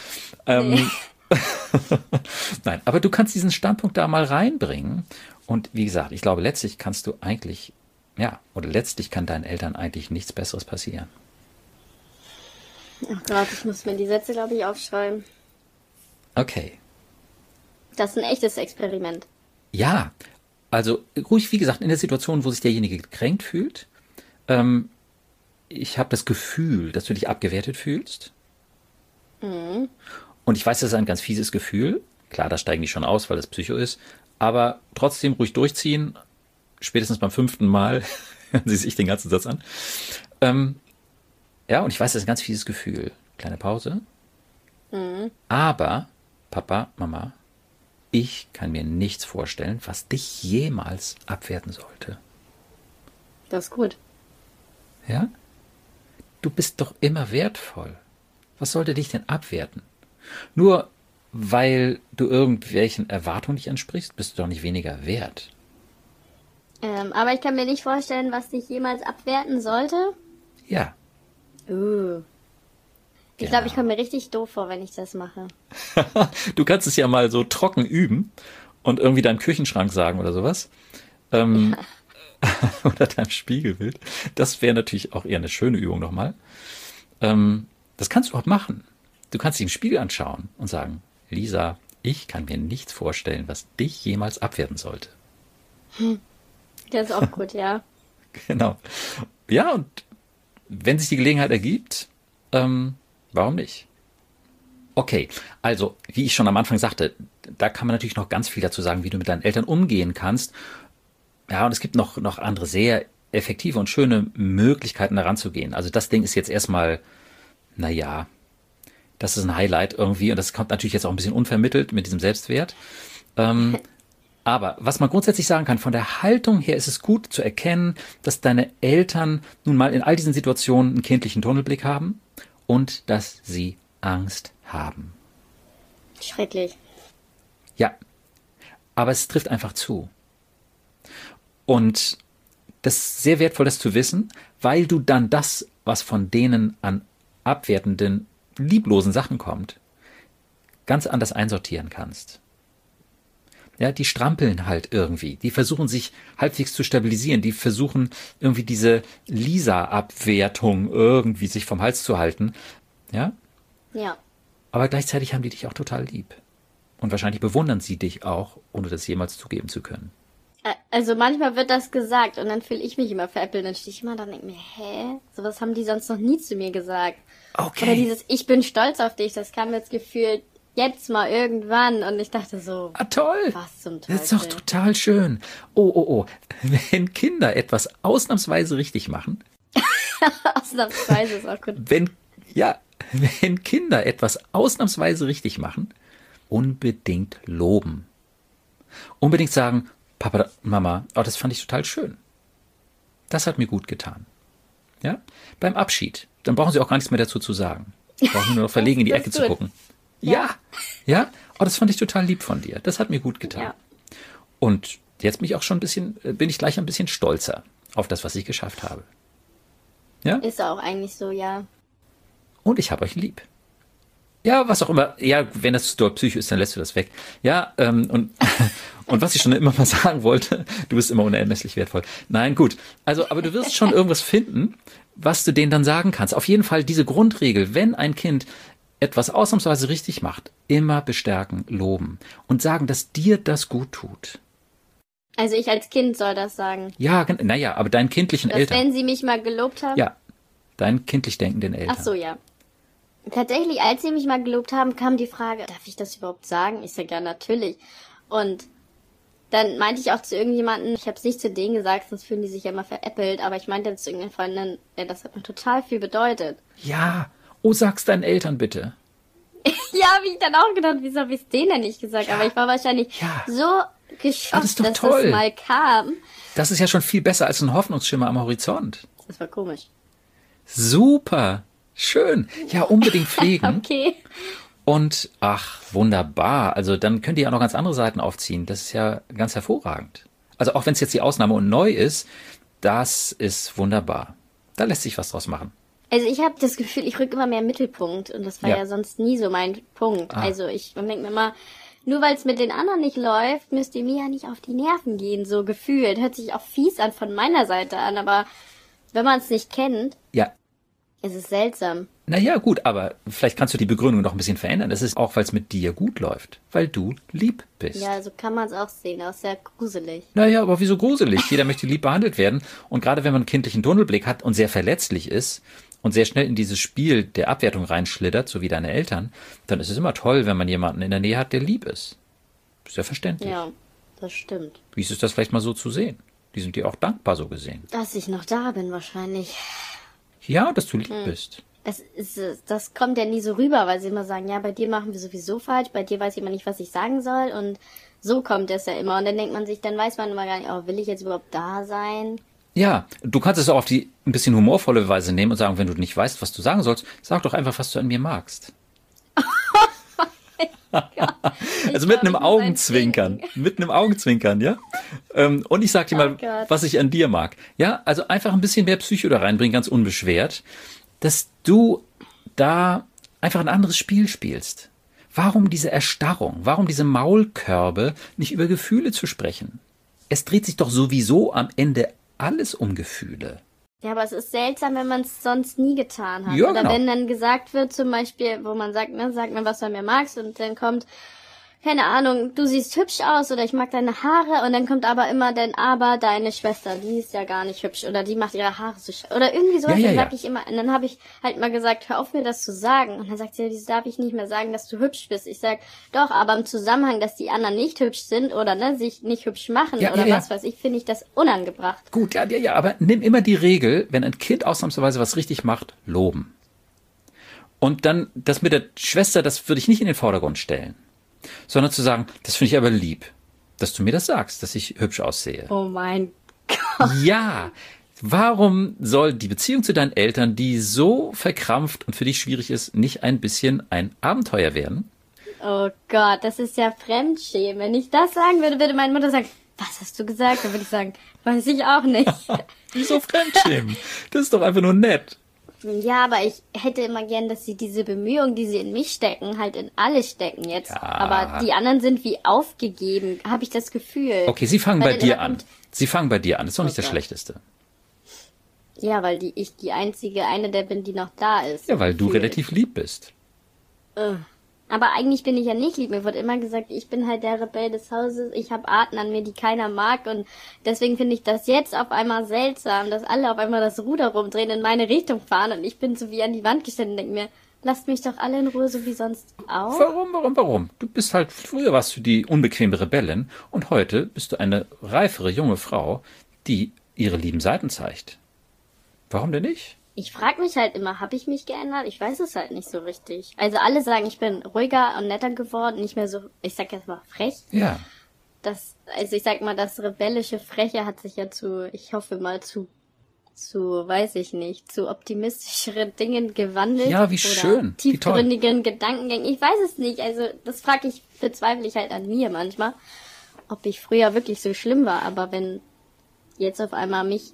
Ähm. Nein, aber du kannst diesen Standpunkt da mal reinbringen. Und wie gesagt, ich glaube, letztlich kannst du eigentlich, ja, oder letztlich kann deinen Eltern eigentlich nichts Besseres passieren. Ach Gott, ich muss mir die Sätze, glaube ich, aufschreiben. Okay. Das ist ein echtes Experiment. Ja, also ruhig, wie gesagt, in der Situation, wo sich derjenige gekränkt fühlt. Ähm, ich habe das Gefühl, dass du dich abgewertet fühlst. Mhm. Und ich weiß, das ist ein ganz fieses Gefühl. Klar, da steigen die schon aus, weil das Psycho ist. aber trotzdem ruhig durchziehen. Spätestens beim fünften Mal hören Sie sich den ganzen Satz an. Ähm, ja, und ich weiß, das ist ein ganz fieses Gefühl. Kleine Pause. Mhm. Aber, Papa, Mama, ich kann mir nichts vorstellen, was dich jemals abwerten sollte. Das ist gut. Ja? Du bist doch immer wertvoll. Was sollte dich denn abwerten? Nur weil du irgendwelchen Erwartungen nicht entsprichst, bist du doch nicht weniger wert. Ähm, aber ich kann mir nicht vorstellen, was dich jemals abwerten sollte. Ja. Uh. Ich glaube, ich komme mir richtig doof vor, wenn ich das mache. du kannst es ja mal so trocken üben und irgendwie deinem Küchenschrank sagen oder sowas. Ähm, ja. oder deinem Spiegelbild. Das wäre natürlich auch eher eine schöne Übung nochmal. Ähm, das kannst du auch machen. Du kannst dich im Spiegel anschauen und sagen, Lisa, ich kann mir nichts vorstellen, was dich jemals abwerten sollte. Hm. Das ist auch gut, ja. genau. Ja, und wenn sich die Gelegenheit ergibt, ähm, warum nicht? Okay, also wie ich schon am Anfang sagte, da kann man natürlich noch ganz viel dazu sagen, wie du mit deinen Eltern umgehen kannst. Ja, und es gibt noch, noch andere sehr effektive und schöne Möglichkeiten daran zu gehen. Also das Ding ist jetzt erstmal, naja, das ist ein Highlight irgendwie und das kommt natürlich jetzt auch ein bisschen unvermittelt mit diesem Selbstwert. Ähm, aber was man grundsätzlich sagen kann, von der Haltung her ist es gut zu erkennen, dass deine Eltern nun mal in all diesen Situationen einen kindlichen Tunnelblick haben und dass sie Angst haben. Schrecklich. Ja, aber es trifft einfach zu. Und das ist sehr wertvoll, das zu wissen, weil du dann das, was von denen an abwertenden, lieblosen Sachen kommt, ganz anders einsortieren kannst. Ja, die strampeln halt irgendwie. Die versuchen sich halbwegs zu stabilisieren. Die versuchen irgendwie diese Lisa-Abwertung irgendwie sich vom Hals zu halten. Ja? Ja. Aber gleichzeitig haben die dich auch total lieb. Und wahrscheinlich bewundern sie dich auch, ohne das jemals zugeben zu können. Also manchmal wird das gesagt und dann fühle ich mich immer veräppelt. Dann stehe ich immer da und denke mir, hä? Sowas haben die sonst noch nie zu mir gesagt. Okay. Oder dieses Ich bin stolz auf dich, das kam jetzt gefühlt jetzt mal irgendwann. Und ich dachte so, ah, toll. Was zum Teufel. Das ist doch total schön. Oh, oh, oh. Wenn Kinder etwas ausnahmsweise richtig machen. ausnahmsweise ist auch gut. Wenn, ja, wenn Kinder etwas ausnahmsweise richtig machen, unbedingt loben. Unbedingt sagen, Papa, Mama, oh, das fand ich total schön. Das hat mir gut getan. Ja? Beim Abschied, dann brauchen Sie auch gar nichts mehr dazu zu sagen. Brauchen nur noch verlegen in die Ecke zu gucken. Ja. Ja? Oh, das fand ich total lieb von dir. Das hat mir gut getan. Ja. Und jetzt bin ich auch schon ein bisschen, äh, bin ich gleich ein bisschen stolzer auf das, was ich geschafft habe. Ja? Ist auch eigentlich so, ja. Und ich habe euch lieb. Ja, was auch immer. Ja, wenn das dort Psycho ist, dann lässt du das weg. Ja, ähm, und, und was ich schon immer mal sagen wollte, du bist immer unermesslich wertvoll. Nein, gut. Also, aber du wirst schon irgendwas finden, was du denen dann sagen kannst. Auf jeden Fall diese Grundregel, wenn ein Kind etwas ausnahmsweise richtig macht, immer bestärken, loben und sagen, dass dir das gut tut. Also ich als Kind soll das sagen. Ja, naja, aber deinen kindlichen dass Eltern. Wenn sie mich mal gelobt haben. Ja, deinen kindlich denkenden Eltern. Ach so, ja. Tatsächlich, als sie mich mal gelobt haben, kam die Frage, darf ich das überhaupt sagen? Ich sage ja natürlich. Und dann meinte ich auch zu irgendjemanden, ich habe es nicht zu denen gesagt, sonst fühlen die sich ja immer veräppelt, aber ich meinte zu irgendeiner Freundin, ja, das hat mir total viel bedeutet. Ja, Oh, sag's deinen Eltern bitte. ja, habe ich dann auch gedacht, wieso habe ich es denen nicht gesagt? Ja. Aber ich war wahrscheinlich ja. so geschockt, das dass toll. das mal kam. Das ist ja schon viel besser als ein Hoffnungsschimmer am Horizont. Das war komisch. Super. Schön. Ja, unbedingt pflegen. okay. Und ach, wunderbar. Also dann könnt ihr ja noch ganz andere Seiten aufziehen. Das ist ja ganz hervorragend. Also auch wenn es jetzt die Ausnahme und neu ist, das ist wunderbar. Da lässt sich was draus machen. Also ich habe das Gefühl, ich rück immer mehr im Mittelpunkt und das war ja, ja sonst nie so mein Punkt. Ah. Also ich denke mir immer, nur weil es mit den anderen nicht läuft, müsst ihr mir ja nicht auf die Nerven gehen, so gefühlt. Hört sich auch fies an von meiner Seite an, aber wenn man es nicht kennt, ja. ist es seltsam. Naja, gut, aber vielleicht kannst du die Begründung noch ein bisschen verändern. Das ist auch, weil es mit dir gut läuft, weil du lieb bist. Ja, so kann man es auch sehen, auch sehr gruselig. Naja, aber wieso gruselig? Jeder möchte lieb behandelt werden. Und gerade wenn man einen kindlichen Tunnelblick hat und sehr verletzlich ist, und sehr schnell in dieses Spiel der Abwertung reinschlittert, so wie deine Eltern, dann ist es immer toll, wenn man jemanden in der Nähe hat, der lieb ist. Ist ja verständlich. Ja, das stimmt. Wie ist es das vielleicht mal so zu sehen? Die sind dir auch dankbar so gesehen. Dass ich noch da bin wahrscheinlich. Ja, dass du lieb hm. bist. Das, ist, das kommt ja nie so rüber, weil sie immer sagen, ja, bei dir machen wir sowieso falsch, bei dir weiß ich immer nicht, was ich sagen soll und so kommt es ja immer. Und dann denkt man sich, dann weiß man immer gar nicht, oh, will ich jetzt überhaupt da sein? Ja, du kannst es auch auf die ein bisschen humorvolle Weise nehmen und sagen, wenn du nicht weißt, was du sagen sollst, sag doch einfach, was du an mir magst. also mit einem Augenzwinkern, mit einem Augenzwinkern, ja. Ähm, und ich sag dir mal, oh was ich an dir mag. Ja, also einfach ein bisschen mehr Psycho da reinbringen, ganz unbeschwert, dass du da einfach ein anderes Spiel spielst. Warum diese Erstarrung? Warum diese Maulkörbe, nicht über Gefühle zu sprechen? Es dreht sich doch sowieso am Ende alles um Gefühle. Ja, aber es ist seltsam, wenn man es sonst nie getan hat. Ja, Oder genau. wenn dann gesagt wird, zum Beispiel, wo man sagt, ne, sag mir, was du an mir magst, und dann kommt, keine Ahnung, du siehst hübsch aus oder ich mag deine Haare und dann kommt aber immer dann aber deine Schwester, die ist ja gar nicht hübsch oder die macht ihre Haare so oder irgendwie sowas. Ja, ja, dann sag ja. ich immer, und dann habe ich halt mal gesagt, hör auf mir das zu sagen und dann sagt sie, das darf ich nicht mehr sagen, dass du hübsch bist. Ich sag, doch, aber im Zusammenhang, dass die anderen nicht hübsch sind oder ne, sich nicht hübsch machen oder was weiß ich, finde ich das unangebracht. Gut, ja, ja, ja, aber nimm immer die Regel, wenn ein Kind ausnahmsweise was richtig macht, loben. Und dann das mit der Schwester, das würde ich nicht in den Vordergrund stellen sondern zu sagen, das finde ich aber lieb, dass du mir das sagst, dass ich hübsch aussehe. Oh mein Gott. Ja. Warum soll die Beziehung zu deinen Eltern, die so verkrampft und für dich schwierig ist, nicht ein bisschen ein Abenteuer werden? Oh Gott, das ist ja Fremdschämen. Wenn ich das sagen würde, würde meine Mutter sagen, was hast du gesagt? Dann würde ich sagen, weiß ich auch nicht. Wieso Fremdschämen? Das ist doch einfach nur nett. Ja, aber ich hätte immer gern, dass sie diese Bemühungen, die sie in mich stecken, halt in alle stecken jetzt. Ja. Aber die anderen sind wie aufgegeben, habe ich das Gefühl. Okay, sie fangen weil bei dir an. Sie fangen bei dir an. Das ist doch nicht okay. das Schlechteste. Ja, weil die, ich die einzige eine der bin, die noch da ist. Ja, weil du relativ lieb bist. Uh. Aber eigentlich bin ich ja nicht lieb. Mir wird immer gesagt, ich bin halt der Rebell des Hauses. Ich habe Arten an mir, die keiner mag. Und deswegen finde ich das jetzt auf einmal seltsam, dass alle auf einmal das Ruder rumdrehen, in meine Richtung fahren. Und ich bin so wie an die Wand gestellt und denke mir, lasst mich doch alle in Ruhe, so wie sonst auch. Warum, warum, warum? Du bist halt, früher warst du die unbequeme Rebellin und heute bist du eine reifere junge Frau, die ihre lieben Seiten zeigt. Warum denn nicht? Ich frage mich halt immer, habe ich mich geändert? Ich weiß es halt nicht so richtig. Also alle sagen, ich bin ruhiger und netter geworden, nicht mehr so, ich sag jetzt mal frech. Ja. Das, also ich sag mal, das rebellische Freche hat sich ja zu, ich hoffe mal zu, zu, weiß ich nicht, zu optimistischeren Dingen gewandelt. Ja, wie schön. Tiefgründigen Gedankengängen. Ich weiß es nicht. Also das frage ich, bezweifle ich halt an mir manchmal, ob ich früher wirklich so schlimm war. Aber wenn jetzt auf einmal mich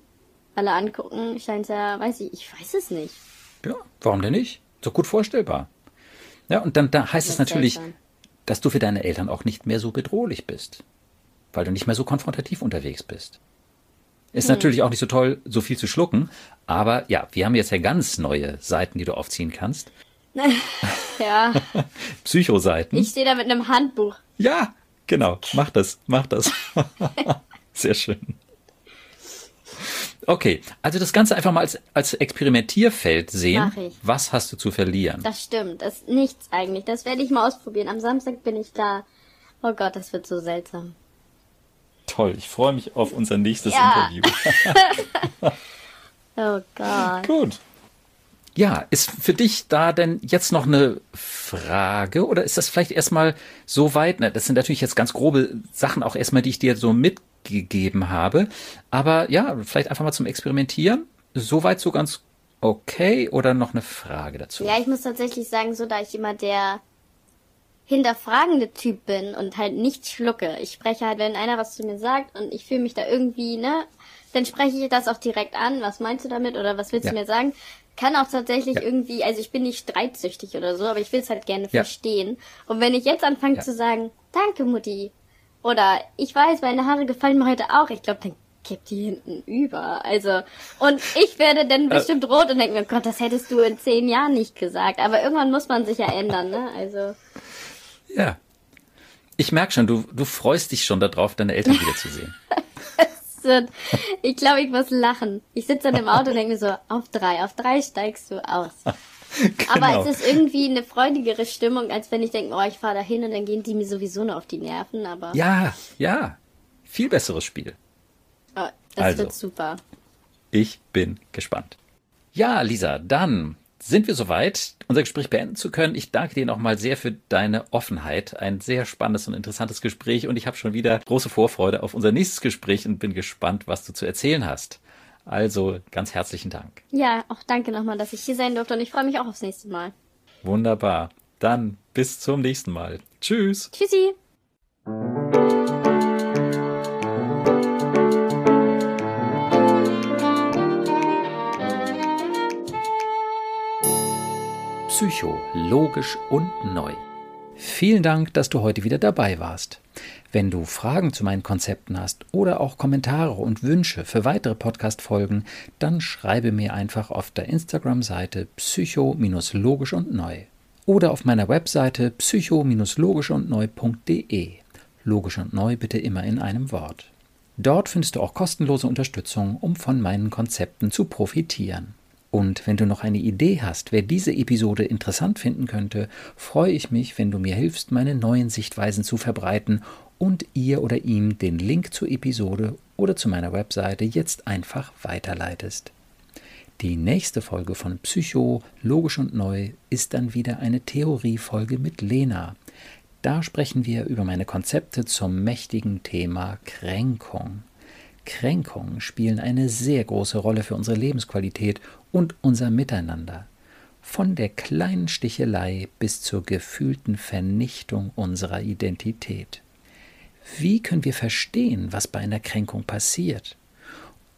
alle angucken, scheint ja, weiß ich, ich weiß es nicht. Ja, warum denn nicht? So gut vorstellbar. Ja, und dann da heißt das es natürlich, seltsam. dass du für deine Eltern auch nicht mehr so bedrohlich bist, weil du nicht mehr so konfrontativ unterwegs bist. Ist hm. natürlich auch nicht so toll, so viel zu schlucken, aber ja, wir haben jetzt ja ganz neue Seiten, die du aufziehen kannst. ja. Psychoseiten. Ich stehe da mit einem Handbuch. Ja, genau. Mach das, mach das. Sehr schön. Okay, also das Ganze einfach mal als, als Experimentierfeld sehen. Mach ich. Was hast du zu verlieren? Das stimmt, das ist nichts eigentlich. Das werde ich mal ausprobieren. Am Samstag bin ich da. Oh Gott, das wird so seltsam. Toll, ich freue mich auf unser nächstes ja. Interview. oh Gott. Gut. Ja, ist für dich da denn jetzt noch eine Frage oder ist das vielleicht erstmal so weit? Ne, das sind natürlich jetzt ganz grobe Sachen auch erstmal, die ich dir so mit gegeben habe. Aber ja, vielleicht einfach mal zum Experimentieren. Soweit so ganz okay oder noch eine Frage dazu? Ja, ich muss tatsächlich sagen, so da ich immer der hinterfragende Typ bin und halt nicht schlucke. Ich spreche halt, wenn einer was zu mir sagt und ich fühle mich da irgendwie, ne, dann spreche ich das auch direkt an. Was meinst du damit oder was willst ja. du mir sagen? Kann auch tatsächlich ja. irgendwie, also ich bin nicht streitsüchtig oder so, aber ich will es halt gerne ja. verstehen. Und wenn ich jetzt anfange zu sagen, danke Mutti, oder ich weiß, meine Haare gefallen mir heute auch. Ich glaube, dann kippt die hinten über. Also, und ich werde dann äh. bestimmt rot und denke mir, Gott, das hättest du in zehn Jahren nicht gesagt. Aber irgendwann muss man sich ja ändern, ne? Also. Ja. Ich merke schon, du, du freust dich schon darauf, deine Eltern wiederzusehen. ich glaube, ich muss lachen. Ich sitze dann im Auto und denke mir so, auf drei, auf drei steigst du aus. Genau. Aber es ist irgendwie eine freudigere Stimmung, als wenn ich denke, oh, ich fahre da hin und dann gehen die mir sowieso nur auf die Nerven. Aber ja, ja. viel besseres Spiel. Oh, das also, wird super. Ich bin gespannt. Ja, Lisa, dann sind wir soweit, unser Gespräch beenden zu können. Ich danke dir nochmal sehr für deine Offenheit. Ein sehr spannendes und interessantes Gespräch und ich habe schon wieder große Vorfreude auf unser nächstes Gespräch und bin gespannt, was du zu erzählen hast. Also ganz herzlichen Dank. Ja, auch danke nochmal, dass ich hier sein durfte und ich freue mich auch aufs nächste Mal. Wunderbar. Dann bis zum nächsten Mal. Tschüss. Tschüssi. Psycho, logisch und neu. Vielen Dank, dass du heute wieder dabei warst. Wenn du Fragen zu meinen Konzepten hast oder auch Kommentare und Wünsche für weitere Podcast-Folgen, dann schreibe mir einfach auf der Instagram-Seite psycho-logisch und neu oder auf meiner Webseite psycho-logisch und neu.de. Logisch und neu bitte immer in einem Wort. Dort findest du auch kostenlose Unterstützung, um von meinen Konzepten zu profitieren. Und wenn du noch eine Idee hast, wer diese Episode interessant finden könnte, freue ich mich, wenn du mir hilfst, meine neuen Sichtweisen zu verbreiten und ihr oder ihm den Link zur Episode oder zu meiner Webseite jetzt einfach weiterleitest. Die nächste Folge von Psycho, Logisch und Neu ist dann wieder eine Theoriefolge mit Lena. Da sprechen wir über meine Konzepte zum mächtigen Thema Kränkung. Kränkungen spielen eine sehr große Rolle für unsere Lebensqualität und unser Miteinander. Von der kleinen Stichelei bis zur gefühlten Vernichtung unserer Identität. Wie können wir verstehen, was bei einer Kränkung passiert?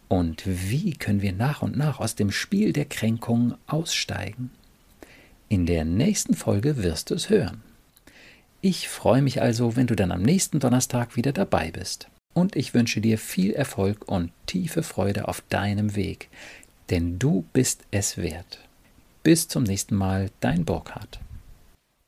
Und wie können wir nach und nach aus dem Spiel der Kränkung aussteigen? In der nächsten Folge wirst du es hören. Ich freue mich also, wenn du dann am nächsten Donnerstag wieder dabei bist. Und ich wünsche dir viel Erfolg und tiefe Freude auf deinem Weg, denn du bist es wert. Bis zum nächsten Mal, dein Burkhard.